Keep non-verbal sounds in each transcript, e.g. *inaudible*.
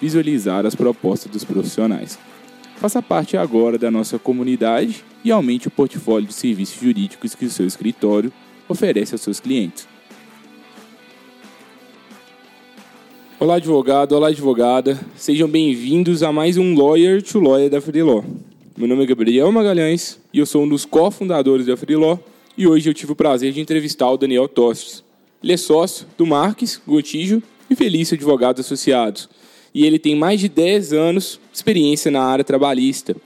visualizar as propostas dos profissionais. Faça parte agora da nossa comunidade e aumente o portfólio de serviços jurídicos que o seu escritório oferece aos seus clientes. Olá, advogado, olá, advogada. Sejam bem-vindos a mais um Lawyer to Lawyer da Freelaw. Meu nome é Gabriel Magalhães e eu sou um dos cofundadores da Freelaw e hoje eu tive o prazer de entrevistar o Daniel Tostes. Ele é sócio do Marques, Gotijo e Felício Advogados Associados e ele tem mais de 10 anos de experiência na área trabalhista.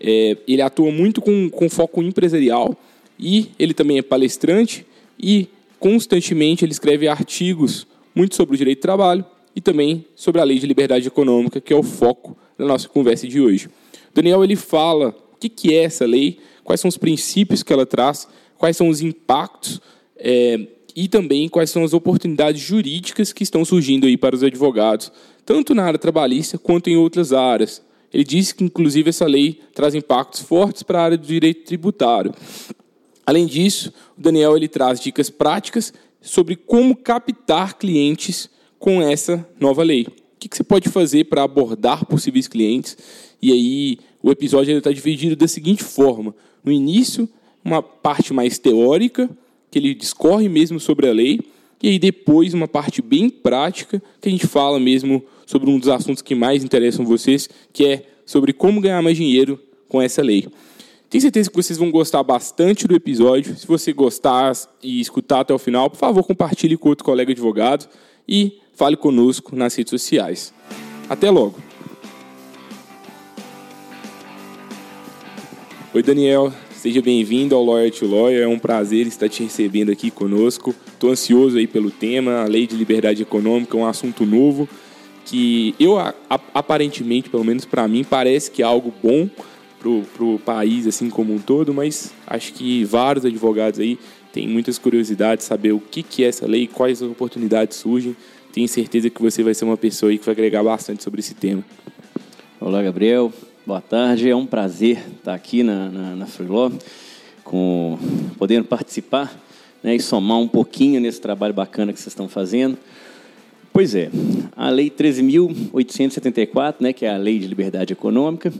É, ele atua muito com, com foco empresarial e ele também é palestrante e constantemente ele escreve artigos muito sobre o direito do trabalho e também sobre a lei de liberdade econômica, que é o foco da nossa conversa de hoje. Daniel ele fala o que, que é essa lei, quais são os princípios que ela traz, quais são os impactos é, e também quais são as oportunidades jurídicas que estão surgindo aí para os advogados tanto na área trabalhista quanto em outras áreas. Ele disse que, inclusive, essa lei traz impactos fortes para a área do direito tributário. Além disso, o Daniel ele traz dicas práticas sobre como captar clientes com essa nova lei. O que você pode fazer para abordar possíveis clientes? E aí, o episódio está dividido da seguinte forma: no início, uma parte mais teórica, que ele discorre mesmo sobre a lei, e aí depois uma parte bem prática, que a gente fala mesmo sobre um dos assuntos que mais interessam vocês, que é sobre como ganhar mais dinheiro com essa lei. Tenho certeza que vocês vão gostar bastante do episódio. Se você gostar e escutar até o final, por favor, compartilhe com outro colega advogado e fale conosco nas redes sociais. Até logo! Oi, Daniel. Seja bem-vindo ao Lawyer to Lawyer. É um prazer estar te recebendo aqui conosco. Estou ansioso aí pelo tema. A Lei de Liberdade Econômica é um assunto novo que eu aparentemente, pelo menos para mim, parece que é algo bom para o país assim como um todo, mas acho que vários advogados aí têm muitas curiosidades de saber o que, que é essa lei, quais as oportunidades surgem. Tenho certeza que você vai ser uma pessoa que vai agregar bastante sobre esse tema. Olá, Gabriel. Boa tarde. É um prazer estar aqui na, na, na com, podendo participar né, e somar um pouquinho nesse trabalho bacana que vocês estão fazendo. Pois é, a Lei 13.874, né, que é a Lei de Liberdade Econômica,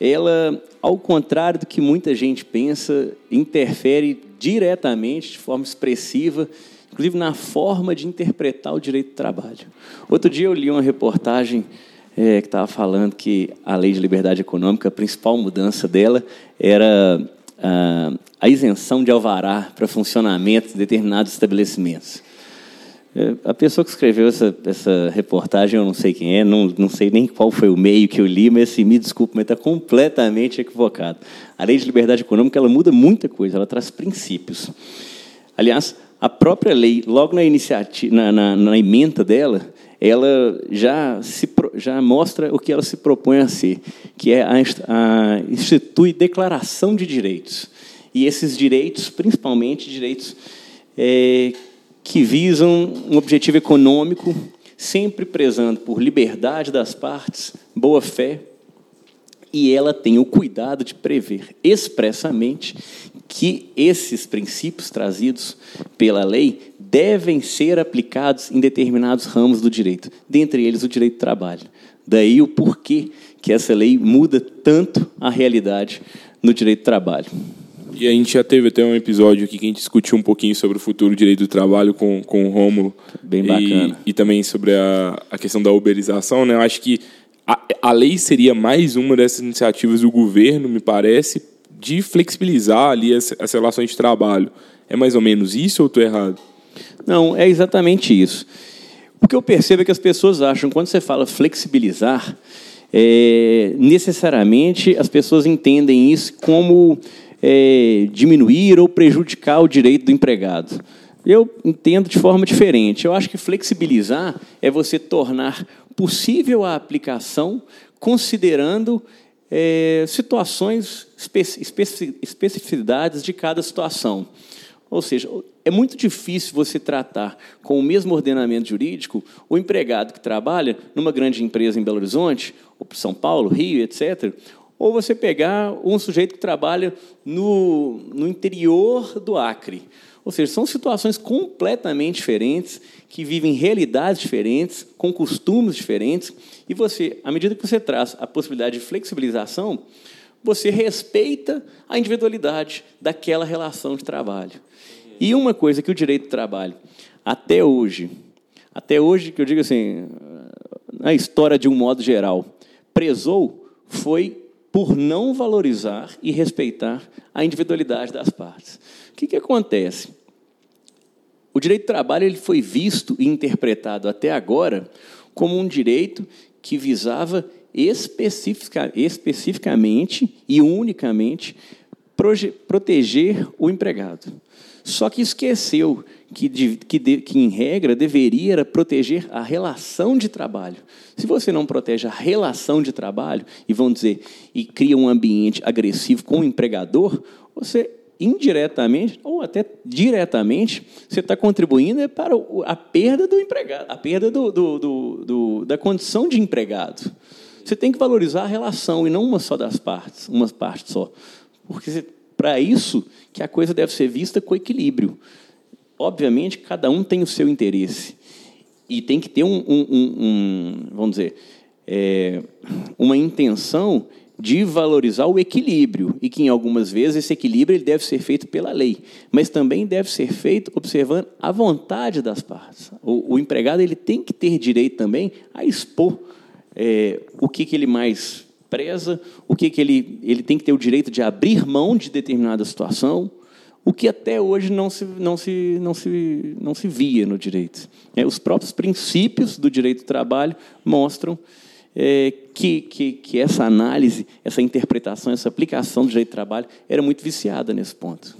ela, ao contrário do que muita gente pensa, interfere diretamente, de forma expressiva, inclusive na forma de interpretar o direito do trabalho. Outro dia eu li uma reportagem é, que estava falando que a Lei de Liberdade Econômica, a principal mudança dela era a, a isenção de alvará para funcionamento de determinados estabelecimentos. É, a pessoa que escreveu essa, essa reportagem, eu não sei quem é, não, não sei nem qual foi o meio que eu li, mas assim, me desculpe, mas está completamente equivocado. A lei de liberdade econômica ela muda muita coisa, ela traz princípios. Aliás, a própria lei, logo na, na, na, na emenda dela, ela já, se, já mostra o que ela se propõe a ser, que é a, a institui declaração de direitos. E esses direitos, principalmente direitos é, que visam um objetivo econômico, sempre prezando por liberdade das partes, boa fé, e ela tem o cuidado de prever expressamente que esses princípios trazidos pela lei devem ser aplicados em determinados ramos do direito, dentre eles o direito do trabalho. Daí o porquê que essa lei muda tanto a realidade no direito do trabalho. E a gente já teve até um episódio aqui que a gente discutiu um pouquinho sobre o futuro direito do trabalho com, com o Rômulo. Bem bacana. E, e também sobre a, a questão da uberização, né? Eu acho que a, a lei seria mais uma dessas iniciativas do governo, me parece, de flexibilizar ali as, as relações de trabalho. É mais ou menos isso ou estou errado? Não, é exatamente isso. O que eu percebo é que as pessoas acham, quando você fala flexibilizar, é, necessariamente as pessoas entendem isso como é, diminuir ou prejudicar o direito do empregado. Eu entendo de forma diferente. Eu acho que flexibilizar é você tornar possível a aplicação considerando é, situações, especificidades de cada situação. Ou seja, é muito difícil você tratar com o mesmo ordenamento jurídico o empregado que trabalha numa grande empresa em Belo Horizonte, ou São Paulo, Rio, etc., ou você pegar um sujeito que trabalha no, no interior do Acre. Ou seja, são situações completamente diferentes, que vivem realidades diferentes, com costumes diferentes, e você, à medida que você traz a possibilidade de flexibilização, você respeita a individualidade daquela relação de trabalho. E uma coisa que o direito do trabalho, até hoje, até hoje, que eu digo assim, na história de um modo geral, prezou foi por não valorizar e respeitar a individualidade das partes. O que, que acontece? O direito do trabalho ele foi visto e interpretado até agora como um direito que visava especifica, especificamente e unicamente proteger o empregado. Só que esqueceu que, que, que, em regra, deveria proteger a relação de trabalho. Se você não protege a relação de trabalho, e vão dizer, e cria um ambiente agressivo com o empregador, você indiretamente ou até diretamente, você está contribuindo para a perda do empregado, a perda do, do, do, da condição de empregado. Você tem que valorizar a relação e não uma só das partes, uma parte só. Porque para isso que a coisa deve ser vista com equilíbrio. Obviamente, cada um tem o seu interesse. E tem que ter um, um, um, um vamos dizer, é, uma intenção de valorizar o equilíbrio e que em algumas vezes esse equilíbrio ele deve ser feito pela lei, mas também deve ser feito observando a vontade das partes. O, o empregado ele tem que ter direito também a expor é, o que, que ele mais preza, o que, que ele, ele tem que ter o direito de abrir mão de determinada situação, o que até hoje não se, não se, não se, não se via no direito. É, os próprios princípios do direito do trabalho mostram é, que, que, que essa análise, essa interpretação, essa aplicação do direito do trabalho era muito viciada nesse ponto.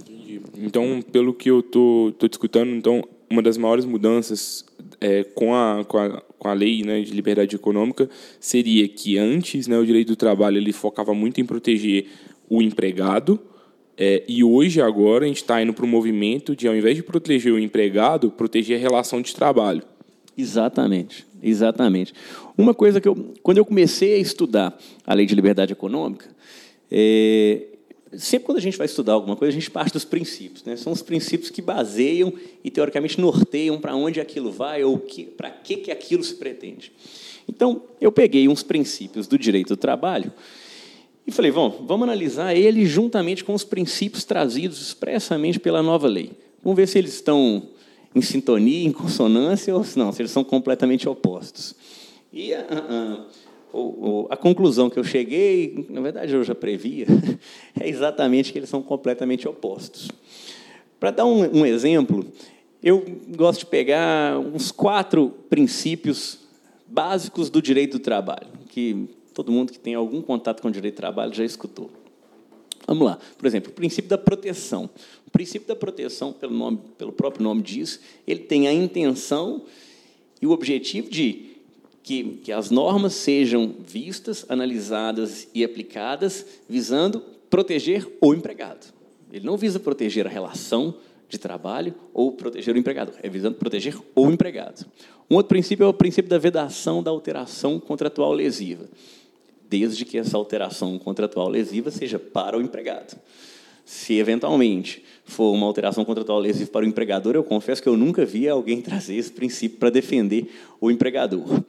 Então, pelo que eu estou tô, tô discutindo, então, uma das maiores mudanças é, com, a, com, a, com a lei né, de liberdade econômica seria que antes né, o direito do trabalho ele focava muito em proteger o empregado, é, e hoje, agora, a gente está indo para o movimento de, ao invés de proteger o empregado, proteger a relação de trabalho. Exatamente, exatamente. Uma coisa que eu, quando eu comecei a estudar a lei de liberdade econômica, é, sempre quando a gente vai estudar alguma coisa, a gente parte dos princípios. Né? São os princípios que baseiam e, teoricamente, norteiam para onde aquilo vai ou para que, que aquilo se pretende. Então, eu peguei uns princípios do direito do trabalho e falei, bom, vamos analisar ele juntamente com os princípios trazidos expressamente pela nova lei. Vamos ver se eles estão em sintonia, em consonância, ou se não, se eles são completamente opostos. E a, conclusão que eu cheguei, na verdade eu já previa, *laughs* é exatamente que eles são completamente opostos. Para dar um, um exemplo, eu gosto de pegar uns quatro princípios básicos do direito do trabalho, que todo mundo que tem algum contato com o direito do trabalho já escutou. Vamos lá. Por exemplo, o princípio da proteção. O princípio da proteção, pelo, nome, pelo próprio nome diz, ele tem a intenção e o objetivo de que, que as normas sejam vistas, analisadas e aplicadas visando proteger o empregado. Ele não visa proteger a relação de trabalho ou proteger o empregado, é visando proteger o empregado. Um outro princípio é o princípio da vedação da alteração contratual lesiva desde que essa alteração contratual lesiva seja para o empregado. Se eventualmente for uma alteração contratual lesiva para o empregador, eu confesso que eu nunca vi alguém *laughs* trazer esse princípio para defender o empregador.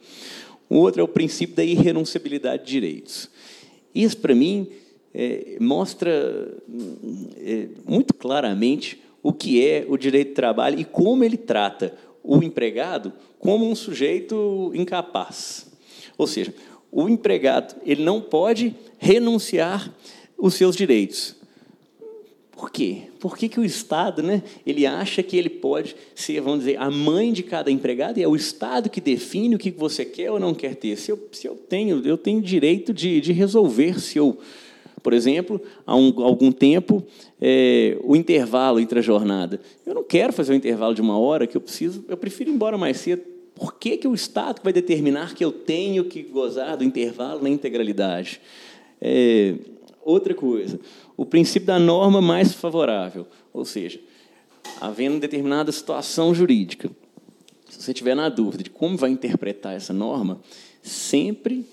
O outro é o princípio da irrenunciabilidade de direitos. Isso, para mim, é, mostra é, muito claramente o que é o direito de trabalho e como ele trata o empregado como um sujeito incapaz. Ou seja, o empregado ele não pode renunciar os seus direitos. Por quê? Por que, que o Estado né, ele acha que ele pode ser, vamos dizer, a mãe de cada empregado e é o Estado que define o que você quer ou não quer ter? Se eu, se eu tenho, eu tenho direito de, de resolver se eu, por exemplo, há um, algum tempo, é, o intervalo entre a jornada. Eu não quero fazer um intervalo de uma hora que eu preciso, eu prefiro ir embora mais cedo. Por que, que o Estado vai determinar que eu tenho que gozar do intervalo na integralidade? É, outra coisa, o princípio da norma mais favorável, ou seja, havendo determinada situação jurídica, se você tiver na dúvida de como vai interpretar essa norma, sempre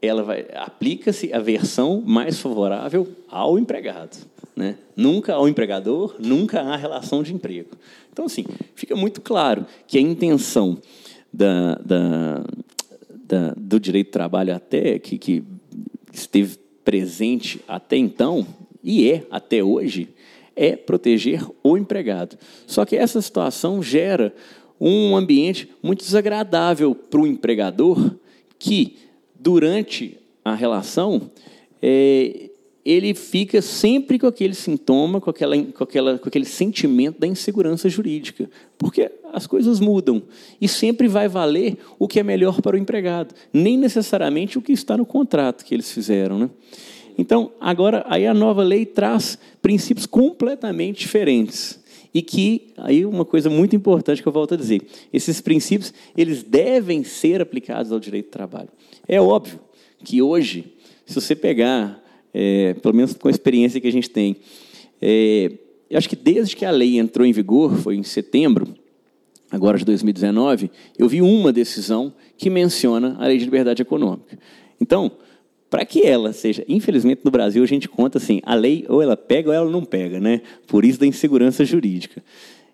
ela vai aplica-se a versão mais favorável ao empregado, né? Nunca ao empregador, nunca à relação de emprego. Então, assim, fica muito claro que a intenção da, da, da do direito do trabalho até que, que esteve presente até então e é até hoje, é proteger o empregado. Só que essa situação gera um ambiente muito desagradável para o empregador, que durante a relação é, ele fica sempre com aquele sintoma, com, aquela, com, aquela, com aquele sentimento da insegurança jurídica, porque as coisas mudam e sempre vai valer o que é melhor para o empregado, nem necessariamente o que está no contrato que eles fizeram, né? Então, agora, aí a nova lei traz princípios completamente diferentes. E que, aí uma coisa muito importante que eu volto a dizer, esses princípios, eles devem ser aplicados ao direito do trabalho. É óbvio que hoje, se você pegar, é, pelo menos com a experiência que a gente tem, é, eu acho que desde que a lei entrou em vigor, foi em setembro, agora de 2019, eu vi uma decisão que menciona a lei de liberdade econômica. Então, para que ela seja, infelizmente no Brasil a gente conta assim, a lei ou ela pega ou ela não pega, né? Por isso da insegurança jurídica.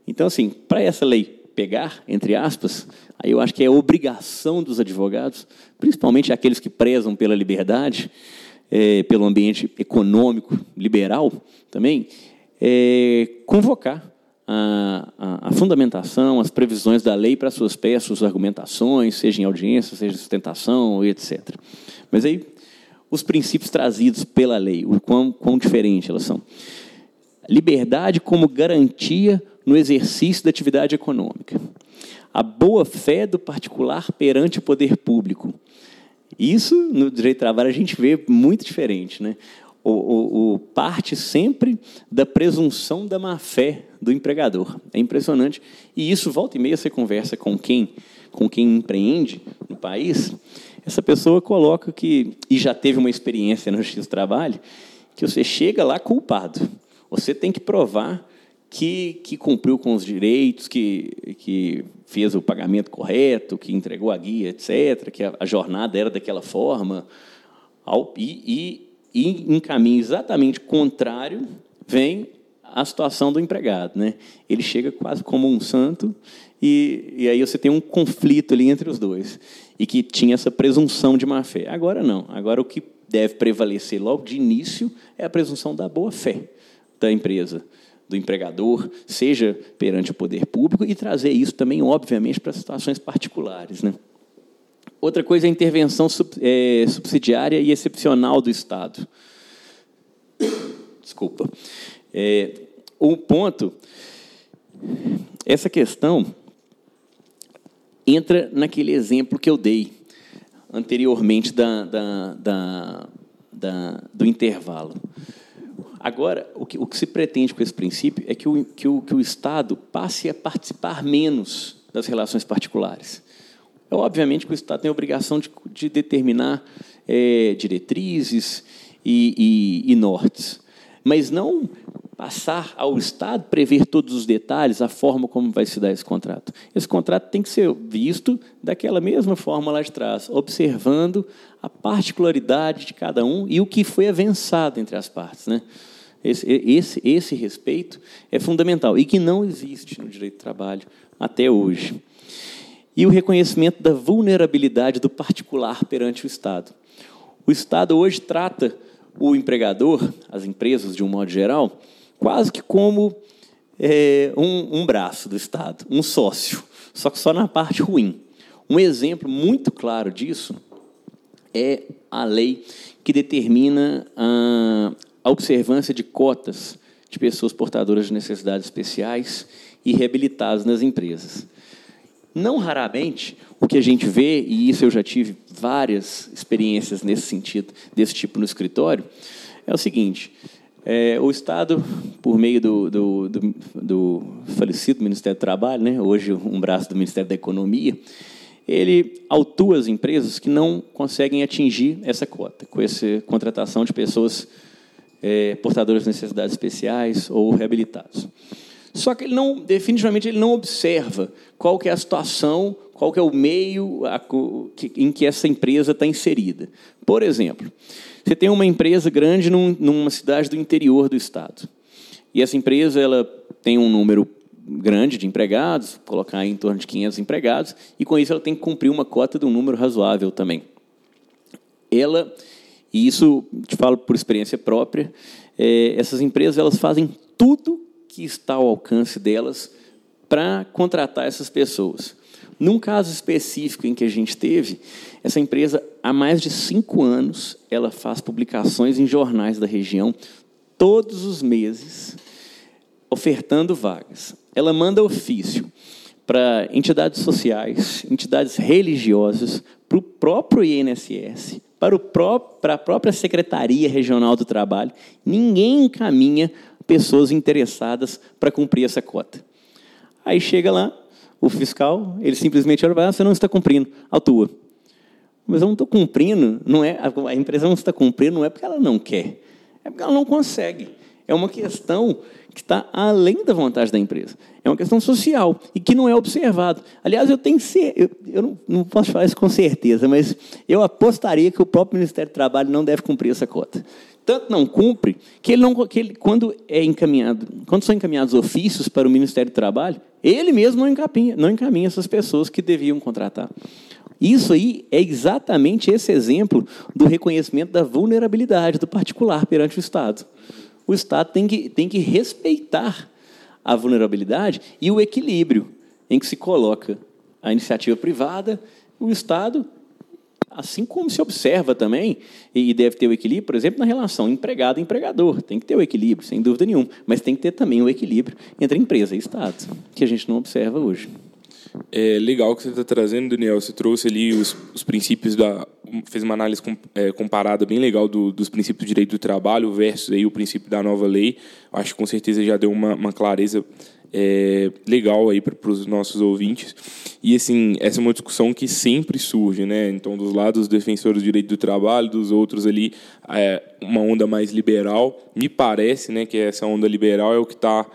Então assim, para essa lei pegar, entre aspas, aí eu acho que é obrigação dos advogados, principalmente aqueles que prezam pela liberdade, é, pelo ambiente econômico liberal também, é, convocar a, a, a, fundamentação, as previsões da lei para suas peças, suas argumentações, seja em audiência, seja em sustentação, etc. Mas aí os princípios trazidos pela lei, o quão, quão elas são. Liberdade como garantia no exercício da atividade econômica. A boa-fé do particular perante o poder público. Isso, no direito do trabalho, a gente vê muito diferente. Né? O, o, o, parte sempre da presunção da má-fé do empregador. É impressionante. E isso, volta e meia, você conversa com quem, com quem empreende no país, essa pessoa coloca que, e já teve uma experiência no Justiça do Trabalho, que você chega lá culpado. Você tem que provar que, que cumpriu com os direitos, que, que fez o pagamento correto, que entregou a guia, etc., que a, a jornada era daquela forma. Ao, e, e, e em caminho exatamente contrário vem a situação do empregado. Né? Ele chega quase como um santo, e, e aí você tem um conflito ali entre os dois e que tinha essa presunção de má fé. Agora não. Agora o que deve prevalecer logo de início é a presunção da boa fé da empresa, do empregador, seja perante o poder público e trazer isso também, obviamente, para situações particulares, né? Outra coisa é a intervenção é, subsidiária e excepcional do Estado. Desculpa. É, um ponto, essa questão entra naquele exemplo que eu dei anteriormente da, da, da, da do intervalo. Agora, o que, o que, se pretende com esse princípio é que o, que, o, que o Estado passe a participar menos das relações particulares. É, obviamente que o Estado tem a obrigação de, de determinar é, diretrizes e, e, e nortes, mas não passar ao Estado prever todos os detalhes, a forma como vai se dar esse contrato. Esse contrato tem que ser visto daquela mesma forma lá de trás, observando a particularidade de cada um e o que foi avançado entre as partes. Né? Esse, esse, esse respeito é fundamental e que não existe no direito do trabalho até hoje. E o reconhecimento da vulnerabilidade do particular perante o Estado. O Estado hoje trata o empregador, as empresas de um modo geral, quase que como é, um, um braço do Estado, um sócio, só que só na parte ruim. Um exemplo muito claro disso é a lei que determina a, a observância de cotas de pessoas portadoras de necessidades especiais e reabilitadas nas empresas. Não raramente, o que a gente vê, e isso eu já tive várias experiências nesse sentido, desse tipo no escritório, é o seguinte: é, o Estado, por meio do, do, do, do, falecido Ministério do Trabalho, né, hoje um braço do Ministério da Economia, ele autua as empresas que não conseguem atingir essa cota, com essa contratação de pessoas é, portadoras de necessidades especiais ou reabilitados. Só que ele não, definitivamente, ele não observa qual que é a situação, qual que é o meio em que essa empresa está inserida. Por exemplo, você tem uma empresa grande numa cidade do interior do estado. E essa empresa ela tem um número grande de empregados, colocar em torno de 500 empregados, e com isso ela tem que cumprir uma cota de um número razoável também. Ela, e isso te falo por experiência própria, é, essas empresas elas fazem tudo que está ao alcance delas para contratar essas pessoas. Num caso específico em que a gente teve, essa empresa, há mais de cinco anos, ela faz publicações em jornais da região, todos os meses, ofertando vagas. Ela manda ofício para entidades sociais, entidades religiosas, para o próprio INSS, para, o próprio, para a própria Secretaria Regional do Trabalho. Ninguém encaminha pessoas interessadas para cumprir essa cota. Aí chega lá, o fiscal, ele simplesmente olha, ah, você não está cumprindo, autua. Mas eu não estou cumprindo, não é, a empresa não está cumprindo, não é porque ela não quer, é porque ela não consegue. É uma questão que está além da vontade da empresa. É uma questão social e que não é observado. Aliás, eu tenho ser, eu, eu não, não, posso falar isso com certeza, mas eu apostaria que o próprio Ministério do Trabalho não deve cumprir essa cota tanto não cumpre que ele não que ele, quando é encaminhado, quando são encaminhados ofícios para o Ministério do Trabalho, ele mesmo não encaminha, não encaminha essas pessoas que deviam contratar. Isso aí é exatamente esse exemplo do reconhecimento da vulnerabilidade do particular perante o Estado. O Estado tem que, tem que respeitar a vulnerabilidade e o equilíbrio em que se coloca a iniciativa privada, o Estado Assim como se observa também, e deve ter o equilíbrio, por exemplo, na relação empregado-empregador. Tem que ter o equilíbrio, sem dúvida nenhuma. Mas tem que ter também o equilíbrio entre empresa e Estado, que a gente não observa hoje. É legal que você está trazendo, Daniel. Você trouxe ali os, os princípios da. fez uma análise com, é, comparada bem legal do, dos princípios do direito do trabalho versus aí o princípio da nova lei. Acho que com certeza já deu uma, uma clareza é, legal aí para os nossos ouvintes. E assim, essa é uma discussão que sempre surge, né? Então, dos lados defensores do direito do trabalho, dos outros ali, é, uma onda mais liberal. Me parece, né, que essa onda liberal é o que está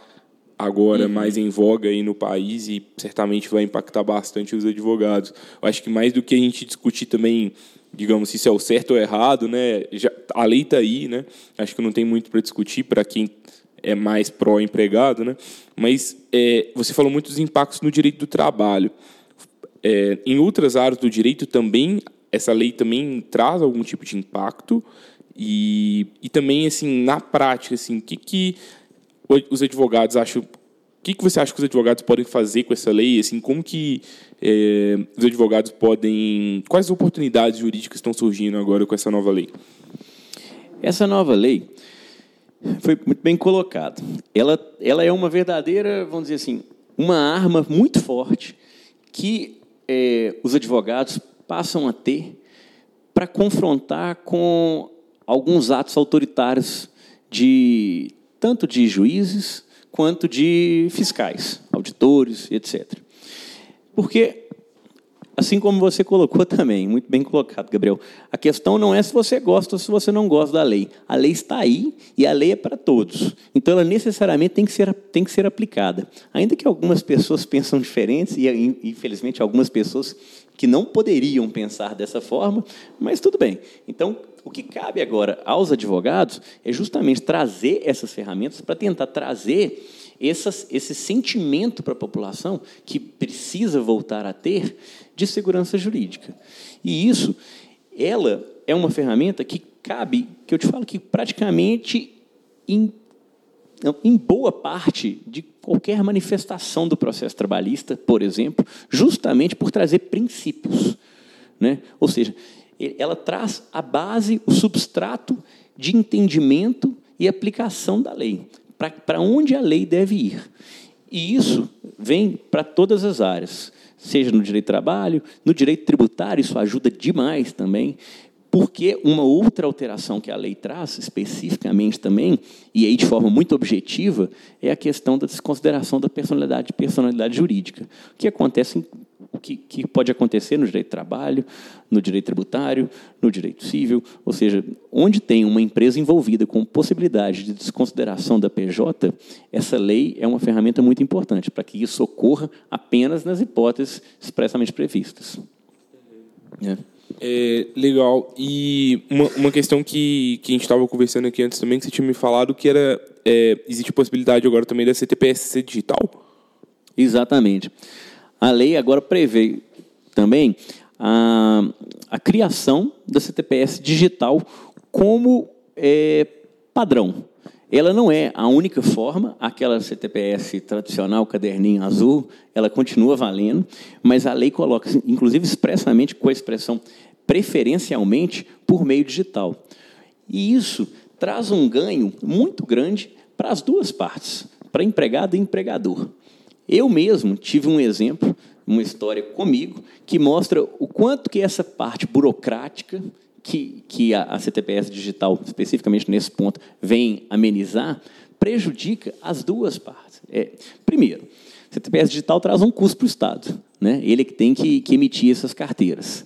agora uhum. mais em voga aí no país e certamente vai impactar bastante os advogados. Eu acho que mais do que a gente discutir também, digamos, se isso é o certo ou errado, né? Já, a lei está aí, né? Acho que não tem muito para discutir para quem é mais pró-empregado, né? Mas é, você falou muito dos impactos no direito do trabalho. É, em outras áreas do direito também essa lei também traz algum tipo de impacto e, e também assim na prática assim o que que os advogados acham o que, que você acha que os advogados podem fazer com essa lei assim como que é, os advogados podem quais oportunidades jurídicas estão surgindo agora com essa nova lei essa nova lei foi muito bem colocado. Ela, ela é uma verdadeira, vamos dizer assim, uma arma muito forte que é, os advogados passam a ter para confrontar com alguns atos autoritários de tanto de juízes quanto de fiscais, auditores, etc. Porque Assim como você colocou *laughs* também, muito bem colocado, Gabriel. A questão não é se você gosta ou se você não gosta da lei. A lei está aí e a lei é para todos. Então ela necessariamente tem que ser, tem que ser aplicada. Ainda que algumas pessoas *laughs* pensam diferentes, e infelizmente algumas pessoas que não poderiam pensar dessa forma, mas tudo bem. Então, o que cabe agora aos advogados é justamente trazer essas ferramentas para tentar trazer essas, esse sentimento para a população que precisa voltar a ter de segurança jurídica. E isso, ela é uma ferramenta que cabe, que eu te falo que praticamente em, em boa parte de qualquer manifestação do processo trabalhista, por exemplo, justamente por trazer princípios. Né? Ou seja, ela traz a base, o substrato de entendimento e aplicação da lei, para onde a lei deve ir. E isso vem para todas as áreas, seja no direito do trabalho, no direito tributário, isso ajuda demais também, porque uma outra alteração que a lei traz, especificamente também, e aí de forma muito objetiva, é a questão da desconsideração da personalidade, personalidade jurídica. O que acontece, que, que pode acontecer no direito do trabalho, no direito tributário, no direito civil, ou seja, onde tem uma empresa envolvida com possibilidade de desconsideração da PJ, essa lei é uma ferramenta muito importante para que isso ocorra apenas nas hipóteses expressamente previstas. É. É, legal. E uma, uma questão que, que a gente estava conversando aqui antes também, que você tinha me falado, que era. É, existe possibilidade agora também da CTPS ser digital? Exatamente. A lei agora prevê também a, a criação da CTPS digital como é, padrão. Ela não é a única forma, aquela CTPS tradicional, caderninho azul, ela continua valendo, mas a lei coloca, inclusive expressamente com a expressão preferencialmente por meio digital. E isso traz um ganho muito grande para as duas partes, para empregado e empregador. Eu mesmo tive um exemplo, uma história comigo, que mostra o quanto que essa parte burocrática que, que a, a CTPS digital, especificamente nesse ponto, vem amenizar, prejudica as duas partes. É, primeiro, CTPS digital traz um custo para o Estado. Né? Ele é que tem que, que emitir essas carteiras.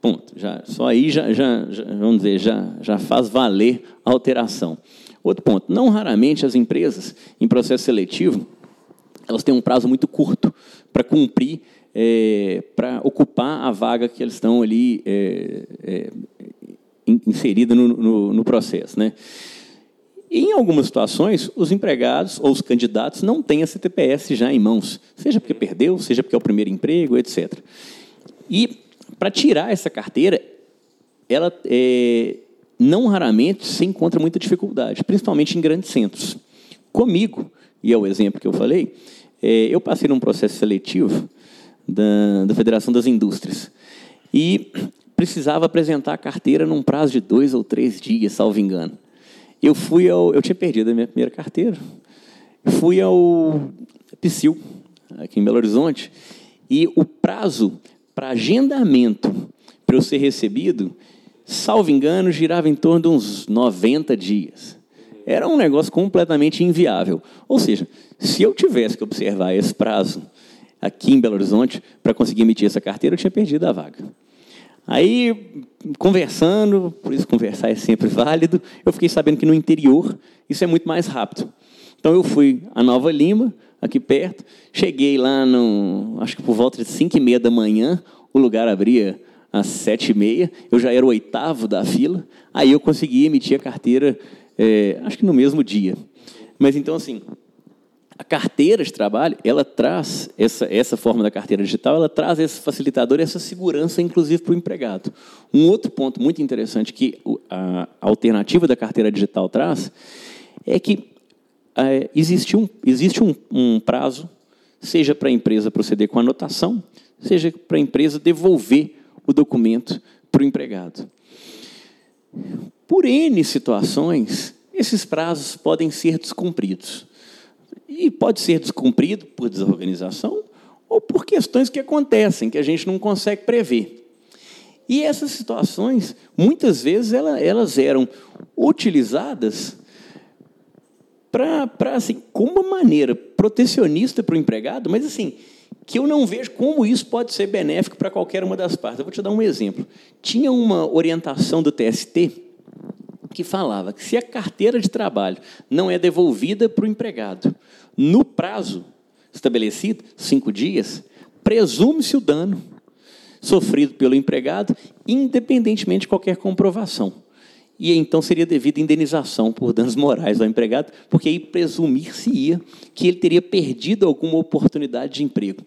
Ponto. Já, só aí já, já, já, vamos dizer, já, já faz valer a alteração. Outro ponto, não raramente as empresas, em processo seletivo, elas têm um prazo muito curto para cumprir, é, para ocupar a vaga que eles estão ali é, é, inserida no, no, no processo. Né? Em algumas situações, os empregados ou os candidatos não têm a CTPS já em mãos, seja porque perdeu, seja porque é o primeiro emprego, etc. E para tirar essa carteira, ela é, não raramente se encontra muita dificuldade, principalmente em grandes centros. Comigo, e é o exemplo que eu falei, eu passei num processo seletivo da, da Federação das Indústrias e precisava apresentar a carteira num prazo de dois ou três dias, salvo engano. Eu fui ao, eu tinha perdido a minha primeira carteira, fui ao Psil, aqui em Belo Horizonte, e o prazo para agendamento para eu ser recebido, salvo engano, girava em torno de uns 90 dias. Era um negócio completamente inviável. Ou seja, se eu tivesse que observar esse prazo aqui em Belo Horizonte para conseguir emitir essa carteira, eu tinha perdido a vaga. Aí, conversando, por isso conversar é sempre válido, eu fiquei sabendo que no interior isso é muito mais rápido. Então eu fui a Nova Lima, aqui perto. Cheguei lá, no, acho que por volta de 5 e meia da manhã, o lugar abria às sete e meia, eu já era o oitavo da fila, aí eu consegui emitir a carteira, é, acho que no mesmo dia. Mas então, assim, a carteira de trabalho, ela traz, essa, essa forma da carteira digital, ela traz esse facilitador, essa segurança, inclusive, para o empregado. Um outro ponto muito interessante que a alternativa da carteira digital traz é que é, existe, um, existe um, um prazo, seja para a empresa proceder com anotação, seja para a empresa devolver o documento para o empregado. Por N situações, esses prazos podem ser descumpridos. E pode ser descumprido por desorganização ou por questões que acontecem, que a gente não consegue prever. E essas situações, muitas vezes, elas eram utilizadas para assim, com uma maneira protecionista para o empregado, mas assim, que eu não vejo como isso pode ser benéfico para qualquer uma das partes. Eu vou te dar um exemplo. Tinha uma orientação do TST que falava que se a carteira de trabalho não é devolvida para o empregado no prazo estabelecido, cinco dias, presume-se o dano sofrido pelo empregado, independentemente de qualquer comprovação e então seria devida indenização por danos morais ao empregado, porque aí presumir-se-ia que ele teria perdido alguma oportunidade de emprego.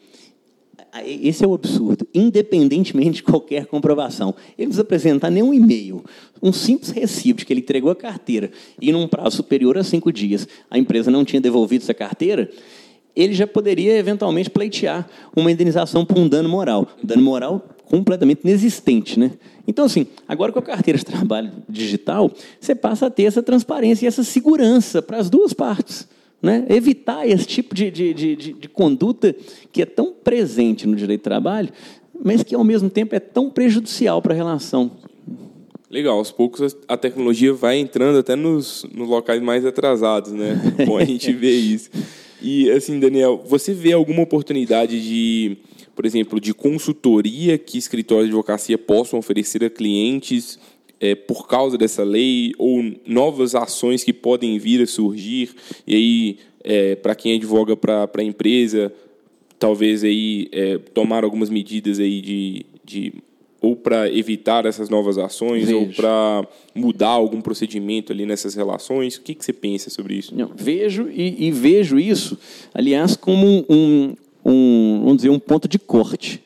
Esse é o absurdo, independentemente de qualquer comprovação. Ele não apresentar nenhum e-mail, um simples recibo de que ele entregou a carteira e, num prazo superior a cinco dias, a empresa não tinha devolvido essa carteira, ele já poderia eventualmente pleitear uma indenização por um dano moral. Dano moral completamente inexistente, né? Então, assim, agora com a carteira de trabalho digital, você passa a ter essa transparência e essa segurança para as duas partes. Né? Evitar esse tipo de, de, de, de, conduta que é tão presente no direito do trabalho, mas que, ao mesmo tempo, é tão prejudicial para a relação. Legal, aos poucos a tecnologia vai entrando até nos, nos locais mais atrasados, né? Bom a gente vê isso. E, assim, Daniel, você vê alguma oportunidade de por exemplo, de consultoria que escritórios de advocacia possam oferecer a clientes é, por causa dessa lei, ou novas ações que podem vir a surgir, e aí, é, para quem advoga para a empresa, talvez aí é, tomar algumas medidas aí de, de ou para evitar essas novas ações vejo. ou para mudar algum procedimento ali nessas relações? O que, que você pensa sobre isso? Não, vejo e, e, vejo isso, aliás, como um, um, vamos dizer, um ponto de corte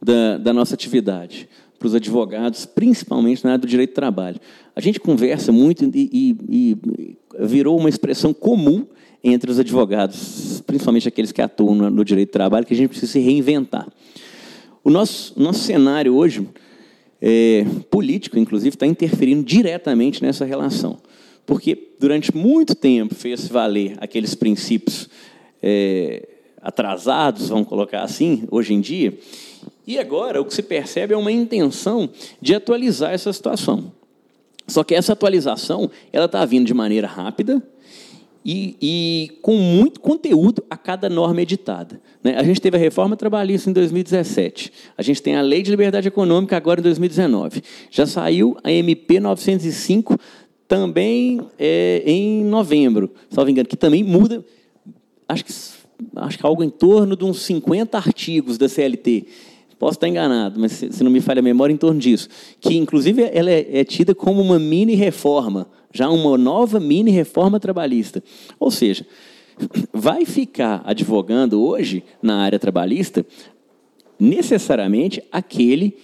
da, da nossa atividade para os advogados, principalmente na área do direito do trabalho. A gente conversa muito e, e, e, virou uma expressão comum entre os advogados, principalmente aqueles que atuam no, no direito do trabalho, que a gente precisa se reinventar. O nosso, nosso cenário hoje, é, político, inclusive, está interferindo diretamente nessa relação. Porque durante muito tempo fez valer aqueles princípios é, atrasados, vamos colocar assim, hoje em dia. E agora o que se percebe é uma intenção de atualizar essa situação. Só que essa atualização ela está vindo de maneira rápida e, e, com muito conteúdo a cada norma editada. Né? A gente teve a reforma trabalhista em 2017. A gente tem a Lei de Liberdade Econômica agora em 2019. Já saiu a MP 905 também é, em novembro, salvo engano, que também muda. Acho que acho que algo em torno de uns 50 artigos da CLT. Posso estar enganado, mas se não me falha a memória, em torno disso. Que, inclusive, ela é, é tida como uma mini-reforma, já uma nova mini-reforma trabalhista. Ou seja, vai ficar advogando hoje na área trabalhista necessariamente aquele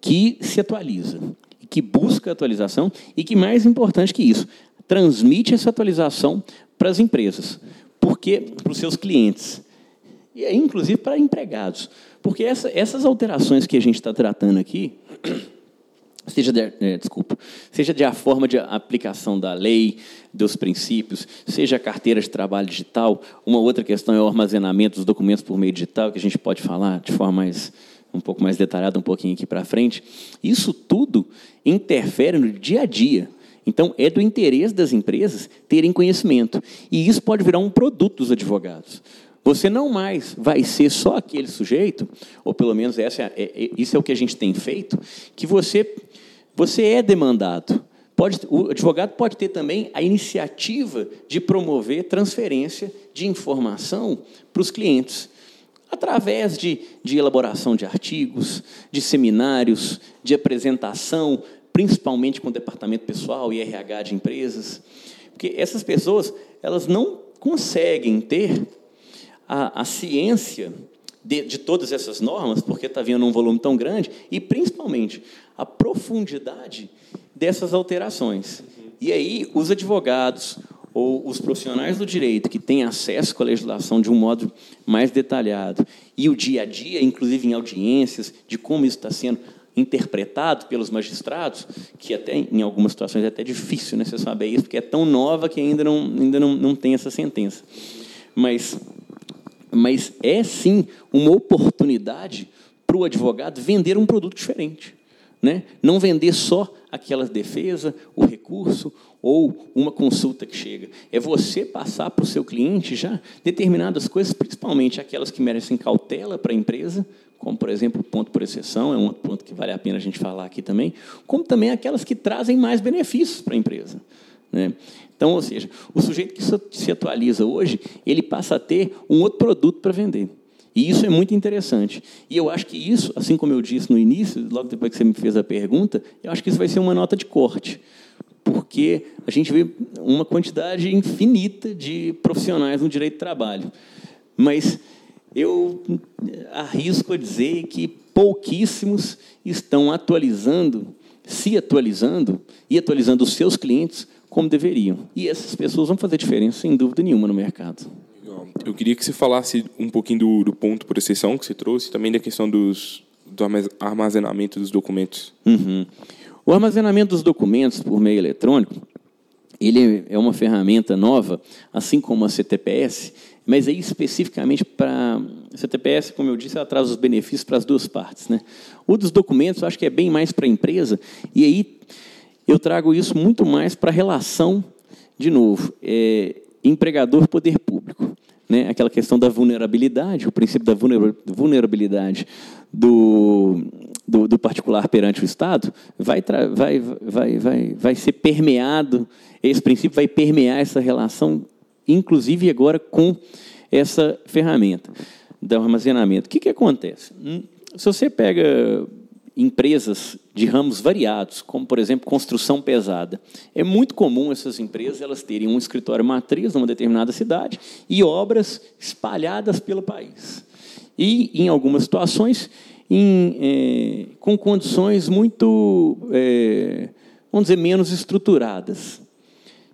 que se atualiza, que busca atualização e que, mais importante que isso, transmite essa atualização para as empresas porque para os seus clientes e inclusive para empregados, porque essa, essas alterações que a gente está tratando aqui, *clears throat* seja de, é, desculpa, seja de a forma de aplicação da lei, dos princípios, seja a carteira de trabalho digital, uma outra questão é o armazenamento dos documentos por meio digital, que a gente pode falar de forma mais um pouco mais detalhada um pouquinho aqui para frente. Isso tudo interfere no dia a dia então, é do interesse das empresas terem conhecimento. E isso pode virar um produto dos advogados. Você não mais vai ser só aquele sujeito, ou pelo menos essa é, é, isso é o que a gente tem feito, que você, você é demandado. Pode, o advogado pode ter também a iniciativa de promover transferência de informação para os clientes, através de, de elaboração de artigos, de seminários, de apresentação principalmente com o departamento pessoal e RH de empresas, porque essas pessoas elas não conseguem ter a, a ciência de, de, todas essas normas, porque está vindo um volume tão grande, e principalmente a profundidade dessas alterações. E aí, os advogados ou os profissionais do direito que têm acesso a legislação de um modo mais detalhado, e o dia a dia, inclusive em audiências, de como isso está sendo interpretado pelos magistrados, que até em algumas situações é até difícil né, você saber isso, porque é tão nova que ainda não, ainda não, não tem essa sentença. Mas, mas é sim uma oportunidade para o advogado vender um produto diferente. Né? Não vender só aquela defesa, o recurso ou uma consulta que chega. É você passar para o seu cliente já determinadas coisas, principalmente aquelas que merecem cautela para a empresa, como, por exemplo, o ponto por exceção, é um ponto que vale a pena a gente falar aqui também, como também aquelas que trazem mais benefícios para a empresa. Né? Então, ou seja, o sujeito que se atualiza hoje, ele passa a ter um outro produto para vender. E isso é muito interessante. E eu acho que isso, assim como eu disse no início, logo depois que você me fez a pergunta, eu acho que isso vai ser uma nota de corte. Porque a gente vê uma quantidade infinita de profissionais no direito do trabalho. Mas eu arrisco a dizer que pouquíssimos estão atualizando, se atualizando e atualizando os seus clientes como deveriam. E essas pessoas vão fazer diferença, sem dúvida nenhuma, no mercado. Eu queria que você falasse um pouquinho do, do ponto por exceção que você trouxe, também da questão dos, do armazenamento dos documentos. Uhum. O armazenamento dos documentos por meio eletrônico, ele é uma ferramenta nova, assim como a CTPS, mas aí especificamente para a CTPS, como eu disse, ela traz os benefícios para as duas partes. Né? O dos documentos, eu acho que é bem mais para a empresa, e aí eu trago isso muito mais para a relação, de novo, é, empregador-poder público. Né? Aquela questão da vulnerabilidade, o princípio da vulnerabilidade do, do, do particular perante o Estado, vai, vai, vai, vai, vai ser permeado, esse princípio vai permear essa relação inclusive agora com essa ferramenta do armazenamento. O que, que acontece? Hum, se você pega empresas de ramos variados, como por exemplo construção pesada, é muito comum essas empresas elas terem um escritório matriz numa determinada cidade e obras espalhadas pelo país. E em algumas situações em, é, com condições muito, é, vamos dizer, menos estruturadas.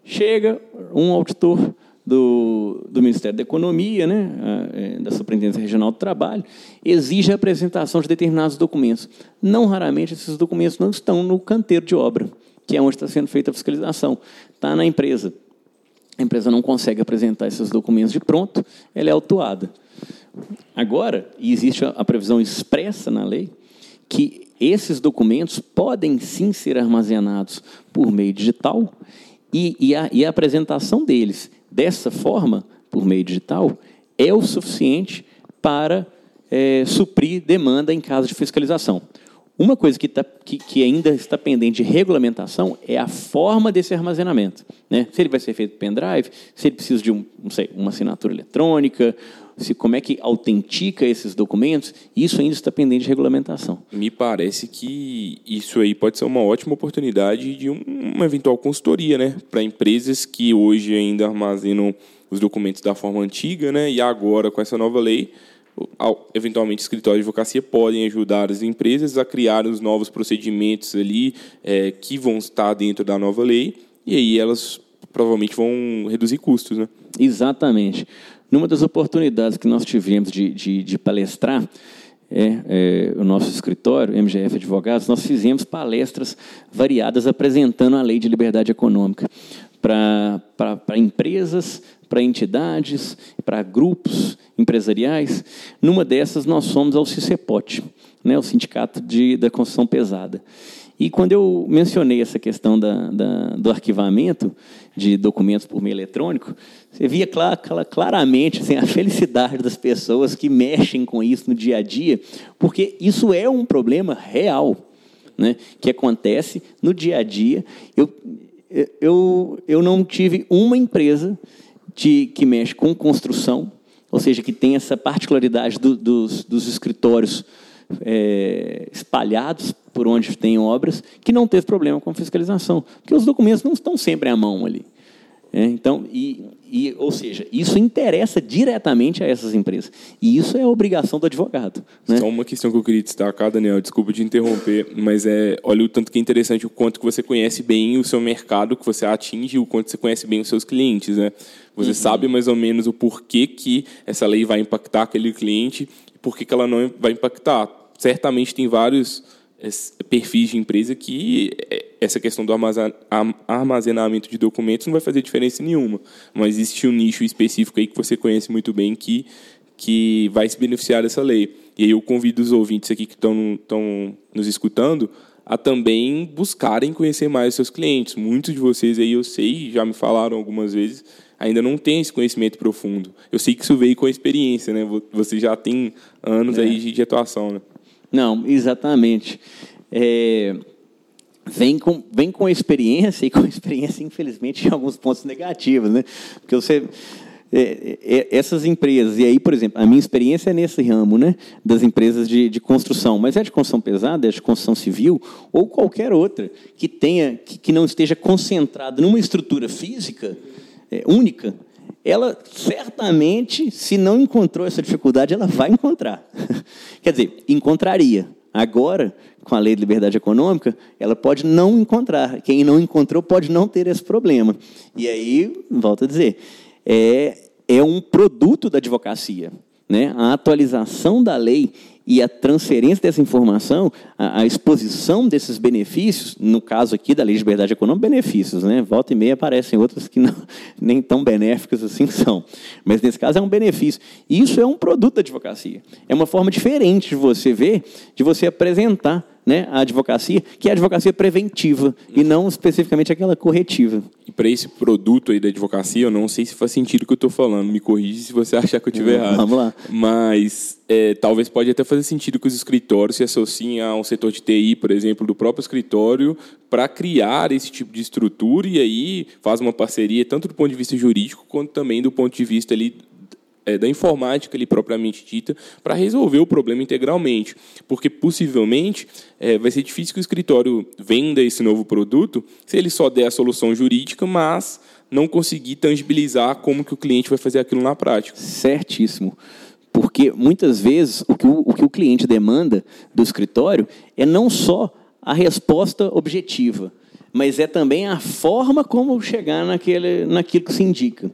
Chega um auditor do, do Ministério da Economia, né, é, da Superintendência Regional do Trabalho, exige a apresentação de determinados documentos. Não raramente esses documentos não estão no canteiro de obra, que é onde está sendo feita a fiscalização. Está na empresa. A empresa não consegue apresentar esses documentos de pronto, ela é autuada. Agora, existe a previsão expressa na lei que esses documentos podem sim ser armazenados por meio digital e, e, a, e a apresentação deles dessa forma, por meio digital, é o suficiente para é, suprir demanda em caso de fiscalização. Uma coisa que, tá, que, que, ainda está pendente de regulamentação é a forma desse armazenamento. Né? Se ele vai ser feito pendrive, se ele precisa de um, sei, uma assinatura eletrônica, se como é que autentica esses documentos, isso ainda está pendente de regulamentação. Me parece que isso aí pode ser uma ótima oportunidade de uma eventual consultoria, né, para empresas que hoje ainda armazenam os documentos da forma antiga, né, e agora com essa nova lei, eventualmente escritórios de advocacia podem ajudar as empresas a criar os novos procedimentos ali é, que vão estar dentro da nova lei e aí elas provavelmente vão reduzir custos, né? Exatamente. Numa das oportunidades que nós tivemos de, de, de palestrar, é, é, o nosso escritório, MGF Advogados, nós fizemos palestras variadas apresentando a lei de liberdade econômica para empresas, para entidades, para grupos empresariais. Numa dessas, nós somos ao CICEPOT, né, o Sindicato de, da Construção Pesada. E quando eu mencionei essa questão da, da, do arquivamento de documentos por meio eletrônico, você via clar, claramente assim, a felicidade das pessoas que mexem com isso no dia a dia, porque isso é um problema real né, que acontece no dia a dia. Eu, eu, eu não tive uma empresa de, que mexe com construção, ou seja, que tem essa particularidade do, dos, dos escritórios é, espalhados por onde tem obras, que não teve problema com fiscalização, porque os documentos não estão sempre à mão ali. É, então, e, e, ou seja, isso interessa diretamente a essas empresas. E isso é a obrigação do advogado. Né? Só uma questão que eu queria destacar, Daniel, desculpa de interromper, mas é, olha o tanto que é interessante o quanto que você conhece bem o seu mercado, que você atinge, o quanto você conhece bem os seus clientes. Né? Você uhum. sabe mais ou menos o porquê que essa lei vai impactar aquele cliente e por que ela não vai impactar. Certamente tem vários perfis de empresa que é, essa questão do armazenamento de documentos não vai fazer diferença nenhuma. Mas existe um nicho específico aí que você conhece muito bem que, que vai se beneficiar dessa lei. E aí eu convido os ouvintes aqui que estão, estão nos escutando a também buscarem conhecer mais os seus clientes. Muitos de vocês aí, eu sei, já me falaram algumas vezes, ainda não têm esse conhecimento profundo. Eu sei que isso veio com a experiência, né? Você já tem anos é. aí de, de atuação, né? Não, exatamente. É, vem, com, vem com experiência, e com *laughs* experiência, infelizmente, em alguns pontos negativos. Né? Porque você. É, é, essas empresas, e aí, por exemplo, a minha experiência é nesse ramo, né, das empresas de, de construção, mas é de construção pesada, é de construção civil, ou qualquer outra que tenha, que, que não esteja concentrada numa estrutura física é, única, ela certamente, se não encontrou essa dificuldade, ela vai encontrar. *laughs* Quer dizer, encontraria. Agora, com a lei de liberdade econômica, ela pode não encontrar. Quem não encontrou pode não ter esse problema. E aí, volto a dizer, é, é um produto da advocacia. Né? A atualização da lei e a transferência dessa informação, a, a, exposição desses benefícios, no caso aqui da Lei de Liberdade Econômica, benefícios, né? Volta e meia aparecem outros que não, *laughs* nem tão benéficos assim são. Mas nesse caso é um benefício. E isso é um produto da advocacia. É uma forma diferente de você ver, de você apresentar né, a advocacia, que é a advocacia preventiva e não especificamente aquela corretiva. E para esse produto aí da advocacia, eu não sei se faz sentido o que eu estou falando, me corrige se você *laughs* achar que eu estiver errado. Vamos lá. Mas é, talvez pode até fazer sentido que os escritórios se associem a um setor de TI, por exemplo, do próprio escritório, para criar esse tipo de estrutura e aí faz uma parceria tanto do ponto de vista jurídico quanto também do ponto de vista ali é, da informática ali propriamente dita para resolver o problema integralmente, porque possivelmente é, vai ser difícil que o escritório venda esse novo produto se ele só der a solução jurídica, mas não conseguir tangibilizar como que o cliente vai fazer aquilo na prática. Certíssimo. Porque muitas vezes o que o, o que o cliente demanda do escritório é não só a resposta objetiva, mas é também a forma como chegar naquele, naquilo que se indica.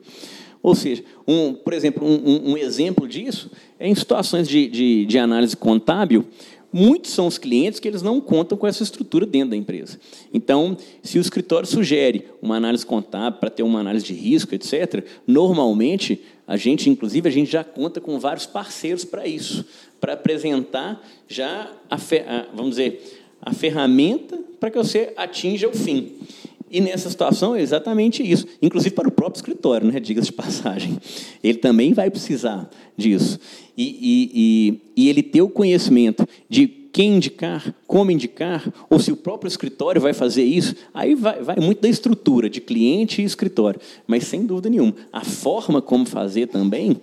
Ou seja, um, por exemplo, um, um, exemplo disso é em situações de, de, de análise contábil, muitos são os clientes que eles não contam com essa estrutura dentro da empresa. Então, se o escritório sugere uma análise contábil para ter uma análise de risco, etc., normalmente a gente, inclusive, a gente já conta com vários parceiros para isso, para apresentar já a, a, vamos dizer, a ferramenta para que você atinja o fim. E nessa situação é exatamente isso, inclusive para o próprio escritório, né? diga-se de passagem. Ele também vai precisar disso. E, e, e, e ele ter o conhecimento de quem indicar, como indicar, ou se o próprio escritório vai fazer isso, aí vai, vai, muito da estrutura de cliente e escritório. Mas, sem dúvida nenhuma, a forma como fazer também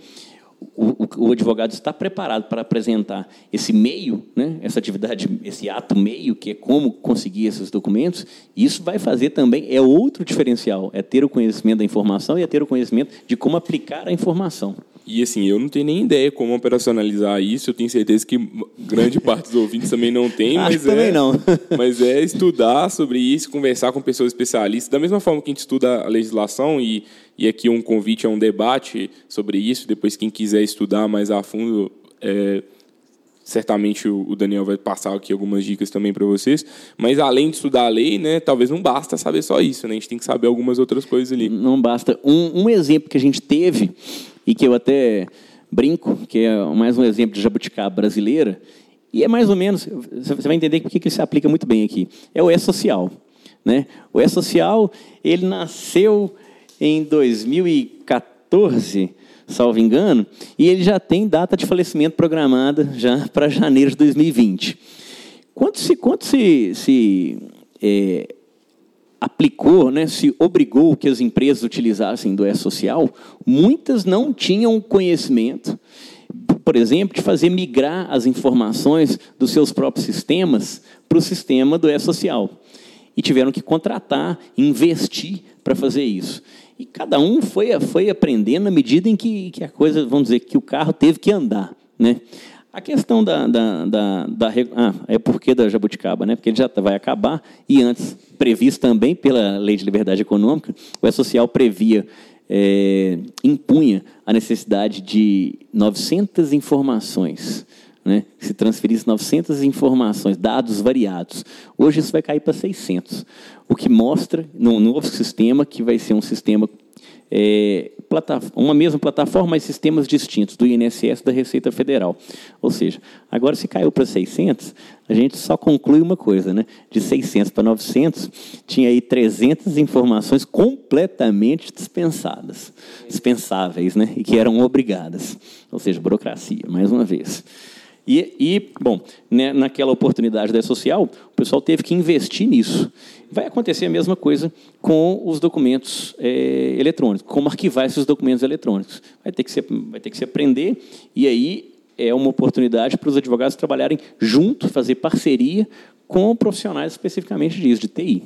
o, o, advogado está preparado para apresentar esse meio, né, essa atividade, esse ato meio, que é como conseguir esses documentos, isso vai fazer também, é outro diferencial, é ter o conhecimento da informação e é ter o conhecimento de como aplicar a informação. E assim, eu não tenho nem ideia como operacionalizar isso. Eu tenho certeza que grande *laughs* parte dos ouvintes também não tem, mas Acho é, não. *laughs* mas é estudar sobre isso, conversar com pessoas especialistas, da mesma forma que a gente estuda a legislação e e aqui um convite a um debate sobre isso. Depois, quem quiser estudar mais a fundo, é, certamente o Daniel vai passar aqui algumas dicas também para vocês. Mas além de estudar a lei, né, talvez não basta saber só isso, né? A gente tem que saber algumas outras coisas ali. Não basta. Um, um exemplo que a gente teve e que eu até brinco, que é mais um exemplo de jabuticaba brasileira, e é mais ou menos, você vai entender porque que ele se aplica muito bem aqui. É o E-Social. Né? O E-Social, ele nasceu em 2014, salvo engano, e ele já tem data de falecimento programada já para janeiro de 2020. Quanto se, quanto se, se é, aplicou, né, se obrigou que as empresas utilizassem do E-Social, muitas não tinham conhecimento, por exemplo, de fazer migrar as informações dos seus próprios sistemas para o sistema do E-Social. E tiveram que contratar, investir para fazer isso. E cada um foi, foi aprendendo na medida em que, que a coisa, vamos dizer, que o carro teve que andar. Né? A questão da, da, da, da ah, é porque da jabuticaba, né? porque ele já vai acabar, e antes, previsto também pela Lei de Liberdade Econômica, o E-Social previa, é, impunha a necessidade de 900 informações, né? se transferisse 900 informações, dados variados. Hoje isso vai cair para 600 o que mostra no novo sistema, que vai ser um sistema, é, uma mesma plataforma, mas sistemas distintos, do INSS da Receita Federal. Ou seja, agora se caiu para 600, a gente só conclui uma coisa, né? De 600 para 900, tinha aí 300 informações completamente dispensadas, dispensáveis, né? E que eram obrigadas. Ou seja, burocracia, mais uma vez. E, e bom, né, naquela oportunidade da social, o pessoal teve que investir nisso. Vai acontecer a mesma coisa com os documentos é, eletrônicos, como arquivar esses documentos eletrônicos. Vai ter que se, vai ter que se aprender, e aí é uma oportunidade para os advogados trabalharem junto, fazer parceria com profissionais especificamente disso, de TI.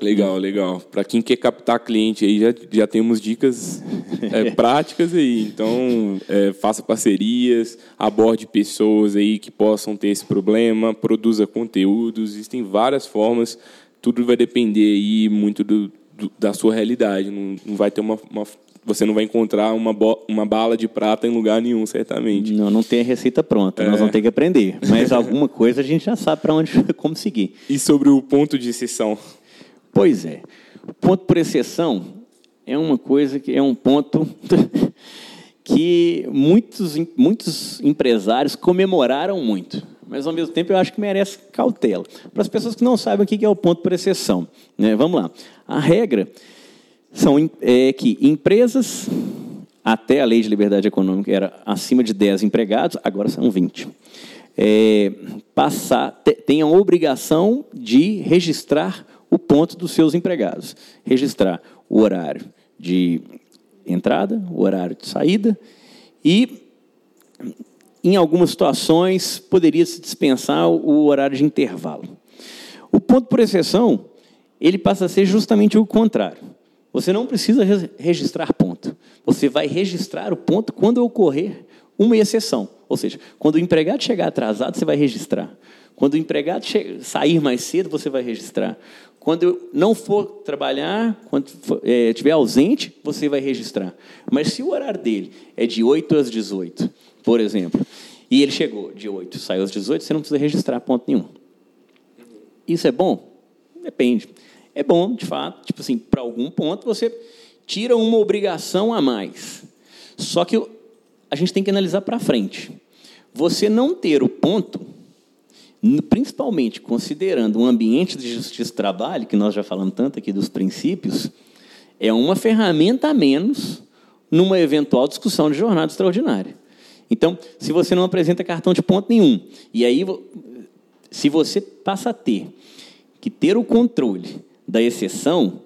Legal, legal. Para quem quer captar cliente aí, já, já temos dicas *laughs* é, práticas aí. Então, é, faça parcerias, aborde pessoas aí que possam ter esse problema, produza conteúdos. Existem várias formas. Tudo vai depender aí muito do, do da sua realidade. Não, não vai ter uma, uma você não vai encontrar uma, uma bala de prata em lugar nenhum, certamente. Não, não tem a receita pronta, é. nós vamos ter que aprender. Mas alguma coisa a gente já sabe para onde, *laughs* como seguir. E sobre o ponto de exceção? Pois é. O ponto por exceção é uma coisa que é um ponto *laughs* que muitos, muitos empresários comemoraram muito. Mas, ao mesmo tempo, eu acho que merece cautela. Para as pessoas que não sabem o que é o ponto por exceção. Né? Vamos lá. A regra são, é que empresas, até a lei de liberdade econômica era acima de 10 empregados, agora são 20. É, passar, tenham obrigação de registrar o ponto dos seus empregados. Registrar o horário de entrada, o horário de saída e, em algumas situações, poderia se dispensar o horário de intervalo. O ponto por exceção, ele passa a ser justamente o contrário. Você não precisa registrar ponto. Você vai registrar o ponto quando ocorrer uma exceção. Ou seja, quando o empregado chegar atrasado, você vai registrar. Quando o empregado sair mais cedo, você vai registrar. Quando não for trabalhar, quando é, estiver ausente, você vai registrar. Mas se o horário dele é de 8 às 18, por exemplo, e ele chegou de 8 saiu às 18, você não precisa registrar ponto nenhum. Isso é bom? Depende. É bom, de fato, tipo assim, para algum ponto você tira uma obrigação a mais. Só que a gente tem que analisar para frente. Você não ter o ponto, principalmente considerando um ambiente de justiça do trabalho, que nós já falamos tanto aqui dos princípios, é uma ferramenta a menos numa eventual discussão de jornada extraordinária. Então, se você não apresenta cartão de ponto nenhum, e aí, se você passa a ter que ter o controle da exceção,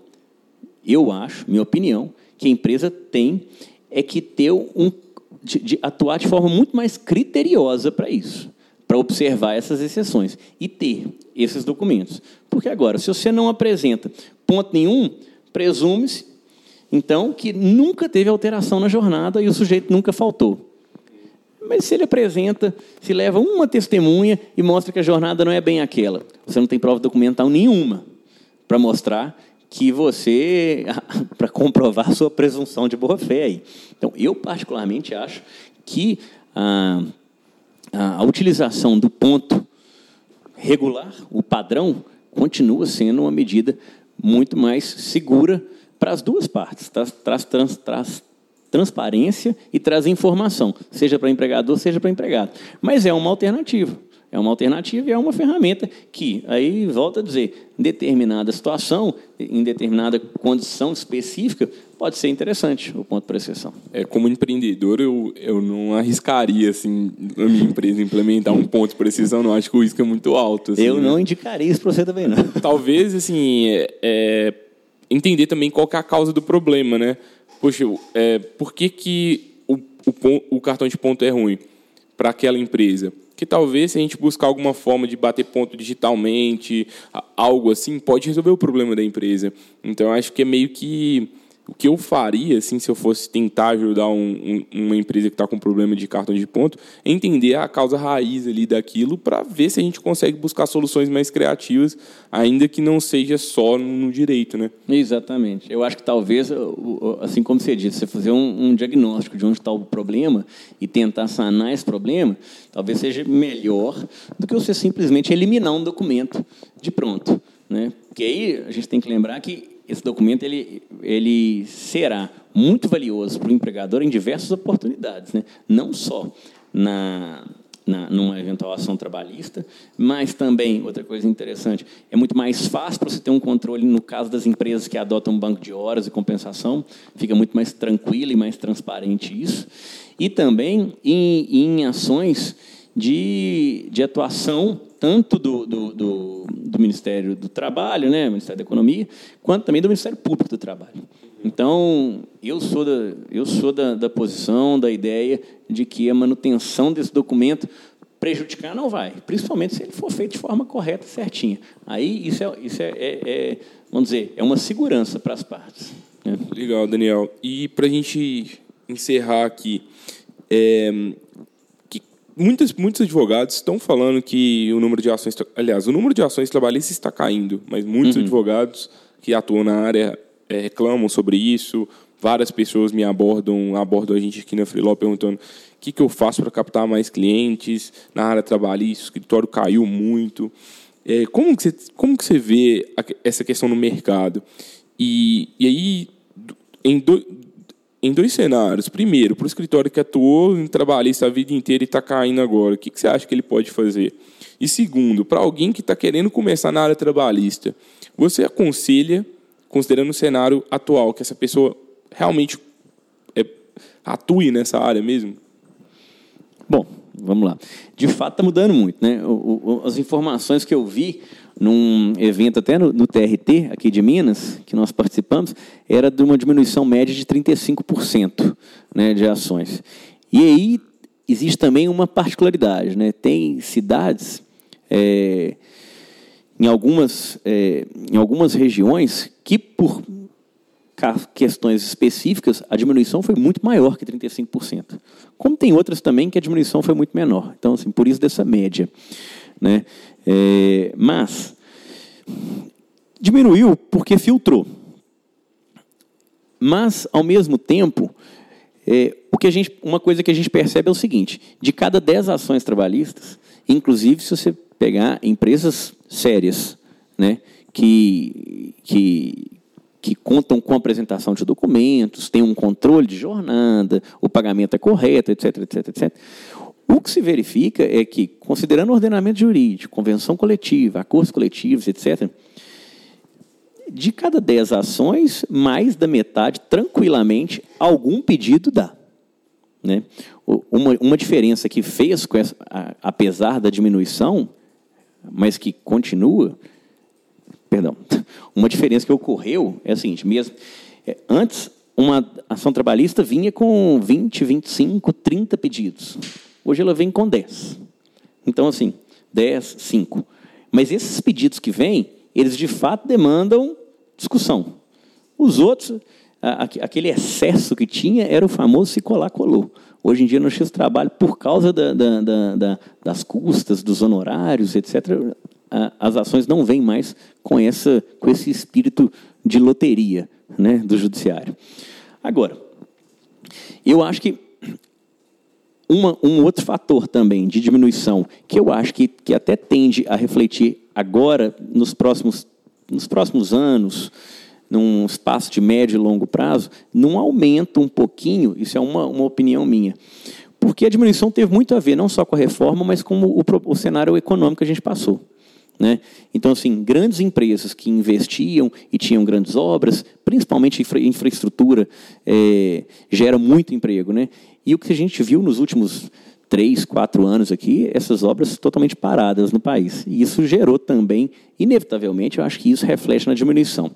eu acho, minha opinião, que a empresa tem é que ter um de, de atuar de forma muito mais criteriosa para isso, para observar essas exceções e ter esses documentos. Porque agora, se você não apresenta ponto nenhum, presume-se então que nunca teve alteração na jornada e o sujeito nunca faltou. Mas se ele apresenta, se leva uma testemunha e mostra que a jornada não é bem aquela, você não tem prova documental nenhuma para mostrar que você, *laughs* para comprovar a sua presunção de boa fé aí. Então, eu particularmente acho que a, a, a utilização do ponto regular, o padrão, continua sendo uma medida muito mais segura para as duas partes. Traz, traz, trans, traz transparência e traz informação, seja para empregador, seja para empregado. Mas é uma alternativa. É uma alternativa e é uma ferramenta que, aí volta a dizer, em determinada situação, em determinada condição específica, pode ser interessante o ponto de exceção. É, como empreendedor, eu, eu não arriscaria, assim, na minha empresa implementar um ponto de precisão, não acho que o risco é muito alto. Assim, eu né? não indicaria isso para você também, não. Talvez, assim, é, é, entender também qual é a causa do problema, né? Poxa, é, por que, que o, o, o cartão de ponto é ruim para aquela empresa? que talvez se a gente buscar alguma forma de bater ponto digitalmente, algo assim, pode resolver o problema da empresa. Então, acho que é meio que o que eu faria, assim, se eu fosse tentar ajudar um, um, uma empresa que está com problema de cartão de ponto, é entender a causa raiz ali daquilo para ver se a gente consegue buscar soluções mais criativas, ainda que não seja só no, direito, né? Exatamente. Eu acho que talvez, assim como você disse, você fazer um, um diagnóstico de onde está o problema e tentar sanar esse problema, talvez seja melhor do que você simplesmente eliminar um documento de pronto. Né? Porque aí a gente tem que lembrar que esse documento ele, ele será muito valioso para o empregador em diversas oportunidades, né? não só na, na, numa eventual ação trabalhista, mas também, outra coisa interessante, é muito mais fácil para você ter um controle no caso das empresas que adotam um banco de horas e compensação, fica muito mais tranquilo e mais transparente isso. E também em, em ações de, de atuação tanto do, do, do, do, Ministério do Trabalho, né, Ministério da Economia, quanto também do Ministério Público do Trabalho. Então, eu sou da, eu sou da, da posição, da ideia de que a manutenção desse documento prejudicar não vai, principalmente se ele for feito de forma correta, certinha. Aí isso é, isso é, é, é vamos dizer, é uma segurança para as partes. Né? Legal, Daniel. E para a gente encerrar aqui, é, muitos, muitos advogados estão falando que o número de ações, aliás, o número de ações trabalhistas está caindo, mas muitos uhum. advogados que atuam na área é, reclamam sobre isso, várias pessoas me abordam, abordam a gente aqui na Freeló perguntando o que, que eu faço para captar mais clientes na área trabalhista, o escritório caiu muito. É, como, que você, como que você vê essa questão no mercado? E, e aí, em, do, em dois cenários. Primeiro, para o escritório que atuou em trabalhista a vida inteira e está caindo agora, o que, que você acha que ele pode fazer? E segundo, para alguém que está querendo começar na área trabalhista, você aconselha, considerando o cenário atual, que essa pessoa realmente é, atue nessa área mesmo? Bom, vamos lá. De fato, está mudando muito. Né? O, o, as informações que eu vi num evento até no, no, TRT, aqui de Minas, que nós participamos, era de uma diminuição média de 35% né, de ações. E aí existe também uma particularidade. Né? Tem cidades, é, em, algumas, é, em algumas regiões, que por questões específicas, a diminuição foi muito maior que 35%. Como tem outras também que a diminuição foi muito menor. Então, assim, por isso dessa média. Né? É, mas diminuiu porque filtrou. Mas, ao mesmo tempo, é, o que a gente, uma coisa que a gente percebe é o seguinte: de cada 10 ações trabalhistas, inclusive se você pegar empresas sérias, né, que, que, que contam com a apresentação de documentos, tem um controle de jornada, o pagamento é correto, etc, etc, etc. O que se verifica é que, considerando o ordenamento jurídico, convenção coletiva, acordos coletivos, etc., de cada 10 ações, mais da metade, tranquilamente, algum pedido dá. Né? Uma, uma diferença que fez, essa, apesar da diminuição, mas que continua, perdão, *laughs* uma diferença que ocorreu é a seguinte, mesmo, é, antes uma ação trabalhista vinha com 20, 25, 30 pedidos. Hoje ela vem com 10. Então, assim, 10, 5. Mas esses pedidos que vêm, eles de fato demandam discussão. Os outros, aquele excesso que tinha era o famoso se colar, colou. Hoje em dia, no X trabalho, por causa da, da, da, das custas, dos honorários, etc., as ações não vêm mais com, essa, com esse espírito de loteria né, do judiciário. Agora, eu acho que uma, um outro fator também de diminuição, que eu acho que, que até tende a refletir agora, nos próximos, nos próximos anos, num espaço de médio e longo prazo, num aumento um pouquinho, isso é uma, uma opinião minha. Porque a diminuição teve muito a ver não só com a reforma, mas com o, o cenário econômico que a gente passou. Né? Então, assim, grandes empresas que investiam e tinham grandes obras, principalmente infra infraestrutura, é, gera muito emprego. Né? E o que a gente viu nos últimos três, quatro anos aqui, essas obras totalmente paradas no país. E isso gerou também, inevitavelmente, eu acho que isso reflete na diminuição.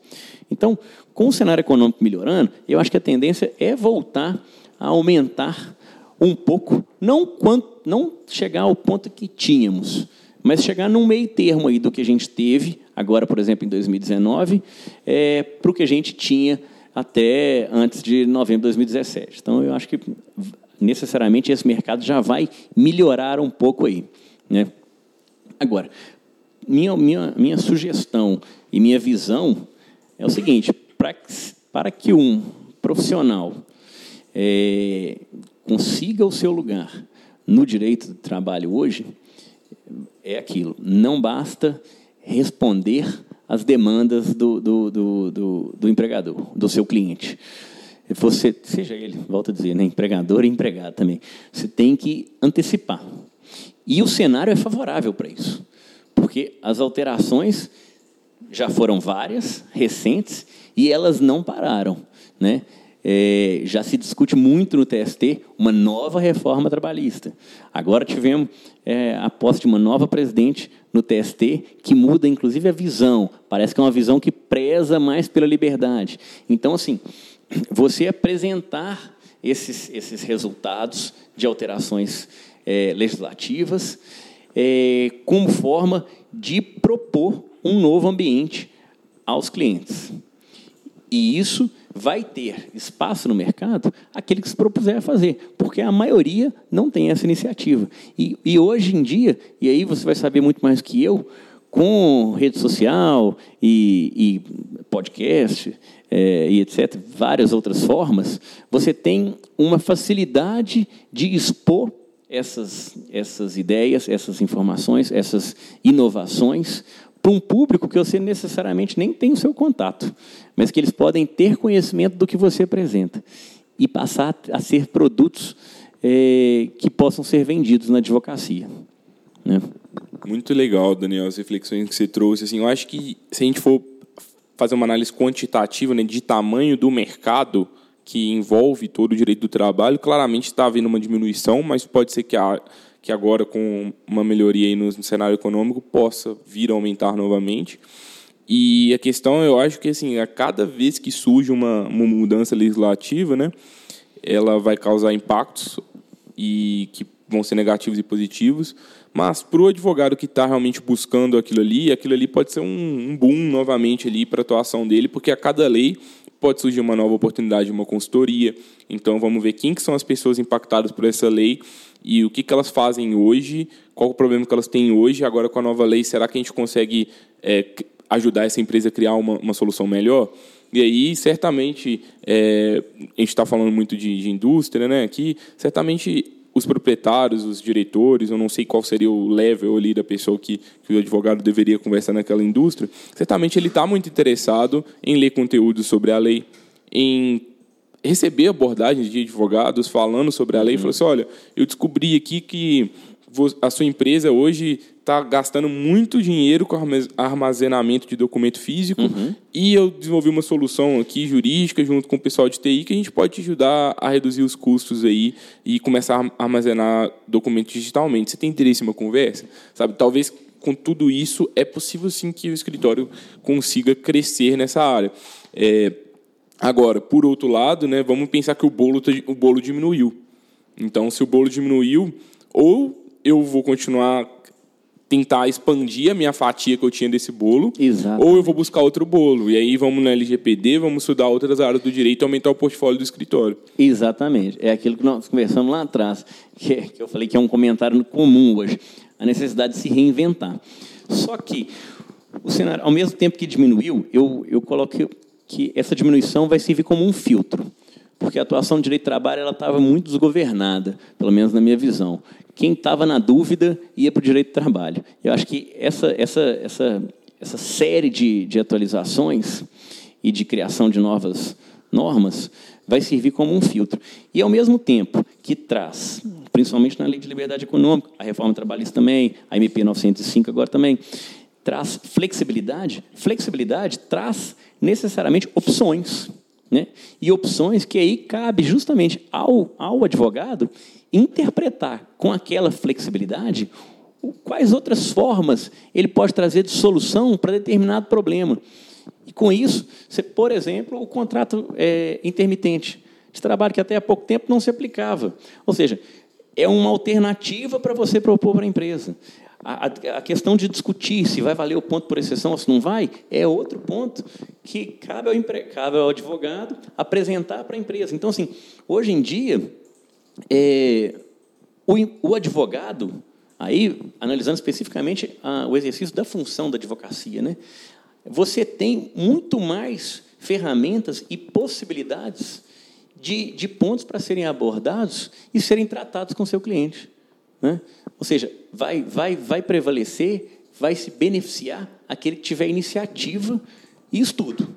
Então, com o cenário econômico melhorando, eu acho que a tendência é voltar a aumentar um pouco, não, quanto, não chegar ao ponto que tínhamos, mas chegar num meio termo aí do que a gente teve, agora, por exemplo, em 2019, é, para o que a gente tinha até antes de novembro de 2017. Então, eu acho que necessariamente esse mercado já vai melhorar um pouco aí. Né? Agora, minha, minha, minha sugestão e minha visão é o seguinte: para, para que um profissional é, consiga o seu lugar no direito do trabalho hoje, é aquilo. Não basta responder às demandas do, do, do, do, do empregador, do seu cliente. Você, seja ele, volto a dizer, né, empregador e empregado também, você tem que antecipar. E o cenário é favorável para isso, porque as alterações já foram várias, recentes, e elas não pararam. Né? É, já se discute muito no TST uma nova reforma trabalhista. Agora tivemos é, a posse de uma nova presidente no TST que muda, inclusive, a visão. Parece que é uma visão que preza mais pela liberdade. Então, assim, você apresentar esses, esses resultados de alterações é, legislativas é, como forma de propor um novo ambiente aos clientes. E isso vai ter espaço no mercado aquele que se propuser a fazer, porque a maioria não tem essa iniciativa. E, e hoje em dia, e aí você vai saber muito mais que eu, com rede social e, e podcast é, e etc., várias outras formas, você tem uma facilidade de expor essas, essas ideias, essas informações, essas inovações para um público que você necessariamente nem tem o seu contato, mas que eles podem ter conhecimento do que você apresenta e passar a ser produtos é, que possam ser vendidos na advocacia. Né? Muito legal, Daniel, as reflexões que você trouxe. Assim, eu acho que se a gente for fazer uma análise quantitativa né, de tamanho do mercado que envolve todo o direito do trabalho, claramente está havendo uma diminuição, mas pode ser que, a, que agora, com uma melhoria no, no cenário econômico, possa vir a aumentar novamente. E a questão, eu acho que assim, a cada vez que surge uma, uma mudança legislativa, né, ela vai causar impactos e que vão ser negativos e positivos, mas para o advogado que está realmente buscando aquilo ali, aquilo ali pode ser um, um boom novamente ali para a atuação dele, porque a cada lei pode surgir uma nova oportunidade, uma consultoria. Então vamos ver quem que são as pessoas impactadas por essa lei e o que, que elas fazem hoje, qual o problema que elas têm hoje. Agora com a nova lei, será que a gente consegue é, ajudar essa empresa a criar uma, uma solução melhor? E aí, certamente, é, a gente está falando muito de, de, indústria, né? Aqui, certamente os proprietários, os diretores, eu não sei qual seria o level ali da pessoa que, que o advogado deveria conversar naquela indústria, certamente ele está muito interessado em ler conteúdo sobre a lei, em receber abordagens de advogados falando sobre a lei, uhum. e falou assim, olha, eu descobri aqui que a sua empresa hoje está gastando muito dinheiro com armazenamento de documento físico uhum. e eu desenvolvi uma solução aqui jurídica junto com o pessoal de TI que a gente pode te ajudar a reduzir os custos aí e começar a armazenar documentos digitalmente. Você tem interesse em uma conversa? Sabe, talvez com tudo isso é possível sim que o escritório consiga crescer nessa área. É, agora, por outro lado, né, vamos pensar que o bolo, o bolo diminuiu. Então, se o bolo diminuiu, ou eu vou continuar tentar expandir a minha fatia que eu tinha desse bolo, Exato. ou eu vou buscar outro bolo. E aí vamos na LGPD, vamos estudar outras áreas do direito e aumentar o portfólio do escritório. Exatamente. É aquilo que nós conversamos lá atrás, que, que eu falei que é um comentário comum hoje, a necessidade de se reinventar. Só que o cenário, ao mesmo tempo que diminuiu, eu, eu coloquei que essa diminuição vai servir como um filtro porque a atuação do direito de trabalho ela estava muito desgovernada, pelo menos na minha visão. Quem estava na dúvida ia para o direito de trabalho. Eu acho que essa, essa, essa, essa série de, de atualizações e de criação de novas normas vai servir como um filtro. E, ao mesmo tempo que traz, principalmente na Lei de Liberdade Econômica, a reforma trabalhista também, a MP 905 agora também, traz flexibilidade, flexibilidade traz necessariamente opções. Né? E opções que aí cabe justamente ao, ao advogado interpretar com aquela flexibilidade quais outras formas ele pode trazer de solução para determinado problema. E com isso, você, por exemplo, o contrato é, intermitente de trabalho que até há pouco tempo não se aplicava. Ou seja, é uma alternativa para você propor para a empresa. A, a, questão de discutir se vai valer o ponto por exceção ou se não vai é outro ponto que cabe ao, empre, cabe ao advogado apresentar para a empresa. Então, assim, hoje em dia, é, o, o, advogado, aí analisando especificamente a, o exercício da função da advocacia, né, você tem muito mais ferramentas e possibilidades de, de pontos para serem abordados e serem tratados com seu cliente. Né? Ou seja, vai, vai, vai prevalecer, vai se beneficiar aquele que tiver iniciativa e estudo,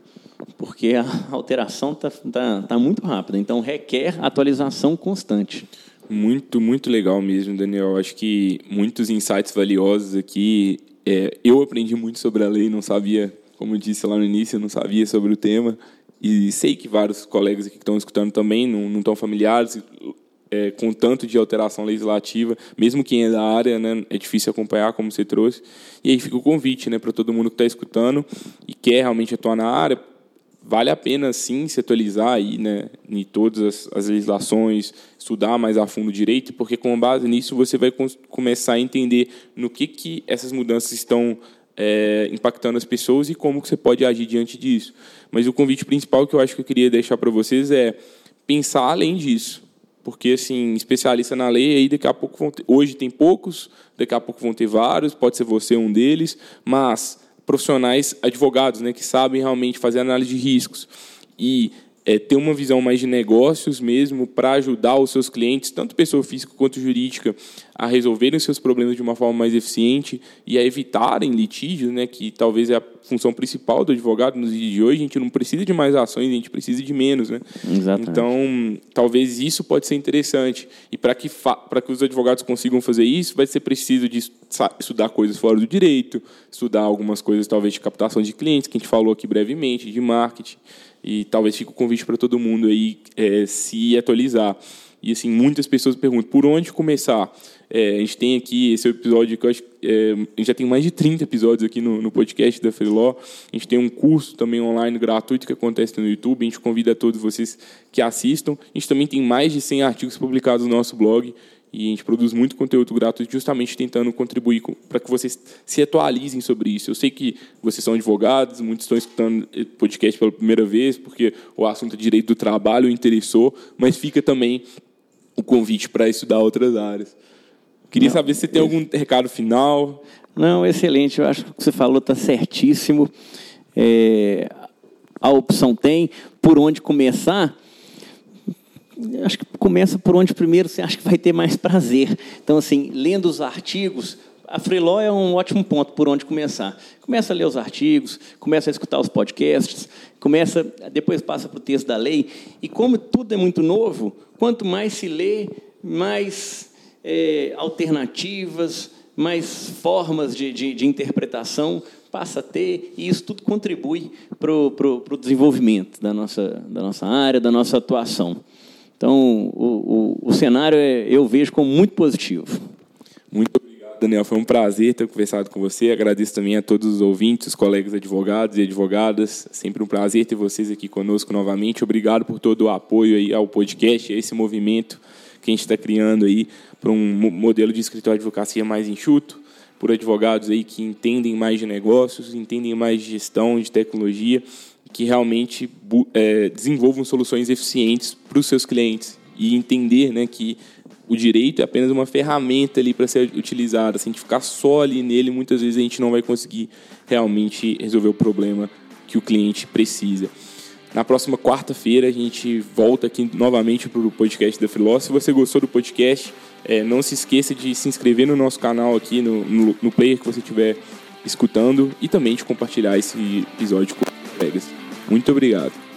porque a alteração está tá, tá muito rápida, então requer atualização constante. Muito, muito legal mesmo, Daniel. Acho que muitos insights valiosos aqui. É, eu aprendi muito sobre a lei, não sabia, como eu disse lá no início, não sabia sobre o tema. E sei que vários colegas aqui que estão escutando também não, não estão familiares é, com tanto de alteração legislativa, mesmo quem é da área, né, é difícil acompanhar, como você trouxe. E aí fica o convite né, para todo mundo que está escutando e quer realmente atuar na área, vale a pena sim se atualizar aí, né, em todas as, as legislações, estudar mais a fundo o direito, porque com base nisso você vai começar a entender no que, que essas mudanças estão é, impactando as pessoas e como que você pode agir diante disso. Mas o convite principal que eu acho que eu queria deixar para vocês é pensar além disso porque assim especialista na lei aí daqui a pouco vão ter, hoje tem poucos, daqui a pouco vão ter vários, pode ser você um deles, mas profissionais advogados, né, que sabem realmente fazer análise de riscos. E é, ter uma visão mais de negócios mesmo para ajudar os seus clientes, tanto pessoa física quanto jurídica, a resolverem seus problemas de uma forma mais eficiente e a evitarem litígios, né, que talvez é a função principal do advogado nos dias de hoje. A gente não precisa de mais ações, a gente precisa de menos. Né? Exatamente. Então, talvez isso pode ser interessante. E para que, para que os advogados consigam fazer isso, vai ser preciso de estudar coisas fora do direito, estudar algumas coisas talvez de captação de clientes, que a gente falou aqui brevemente, de marketing. E talvez fique o convite para todo mundo aí é, se atualizar. E assim, muitas pessoas perguntam por onde começar. É, a gente tem aqui esse episódio que eu acho é, a gente já tem mais de 30 episódios aqui no, no podcast da Freeló. A gente tem um curso também online gratuito que acontece no YouTube. A gente convida todos vocês que assistam. A gente também tem mais de 100 artigos publicados no nosso blog. E a gente produz muito conteúdo gratuito justamente tentando contribuir para que vocês se atualizem sobre isso. Eu sei que vocês são advogados, muitos estão escutando podcast pela primeira vez, porque o assunto de direito do trabalho interessou, mas fica também o convite para estudar outras áreas. Queria Não, saber se tem algum recado final. Não, excelente. Eu acho que o que você falou está certíssimo. É, a opção tem. Por onde começar? Acho que começa por onde primeiro você acha que vai ter mais prazer. Então, assim, lendo os artigos, a Freeló é um ótimo ponto por onde começar. Começa a ler os artigos, começa a escutar os podcasts, começa, depois passa para o texto da lei. E como tudo é muito novo, quanto mais se lê, mais é, alternativas, mais formas de, de, de, interpretação passa a ter, e isso tudo contribui para o desenvolvimento da nossa, da nossa área, da nossa atuação. Então, o, o, o cenário é, eu vejo como muito positivo. Muito obrigado, Daniel. Foi um prazer ter conversado com você. Agradeço também a todos os ouvintes, os colegas advogados e advogadas. Sempre um prazer ter vocês aqui conosco novamente. Obrigado por todo o apoio aí ao podcast, a esse movimento que a gente está criando aí para um modelo de escritório de advocacia mais enxuto, por advogados aí que entendem mais de negócios, entendem mais de gestão, de tecnologia que realmente é, desenvolvam soluções eficientes para os seus clientes e entender né, que o direito é apenas uma ferramenta ali para ser utilizada. Se a gente ficar só ali nele, muitas vezes a gente não vai conseguir realmente resolver o problema que o cliente precisa. Na próxima quarta-feira a gente volta aqui novamente para o podcast da Freeló. Se você gostou do podcast, é, não se esqueça de se inscrever no nosso canal aqui, no, no, no player que você estiver escutando e também de compartilhar esse episódio com os colegas. Muito obrigado.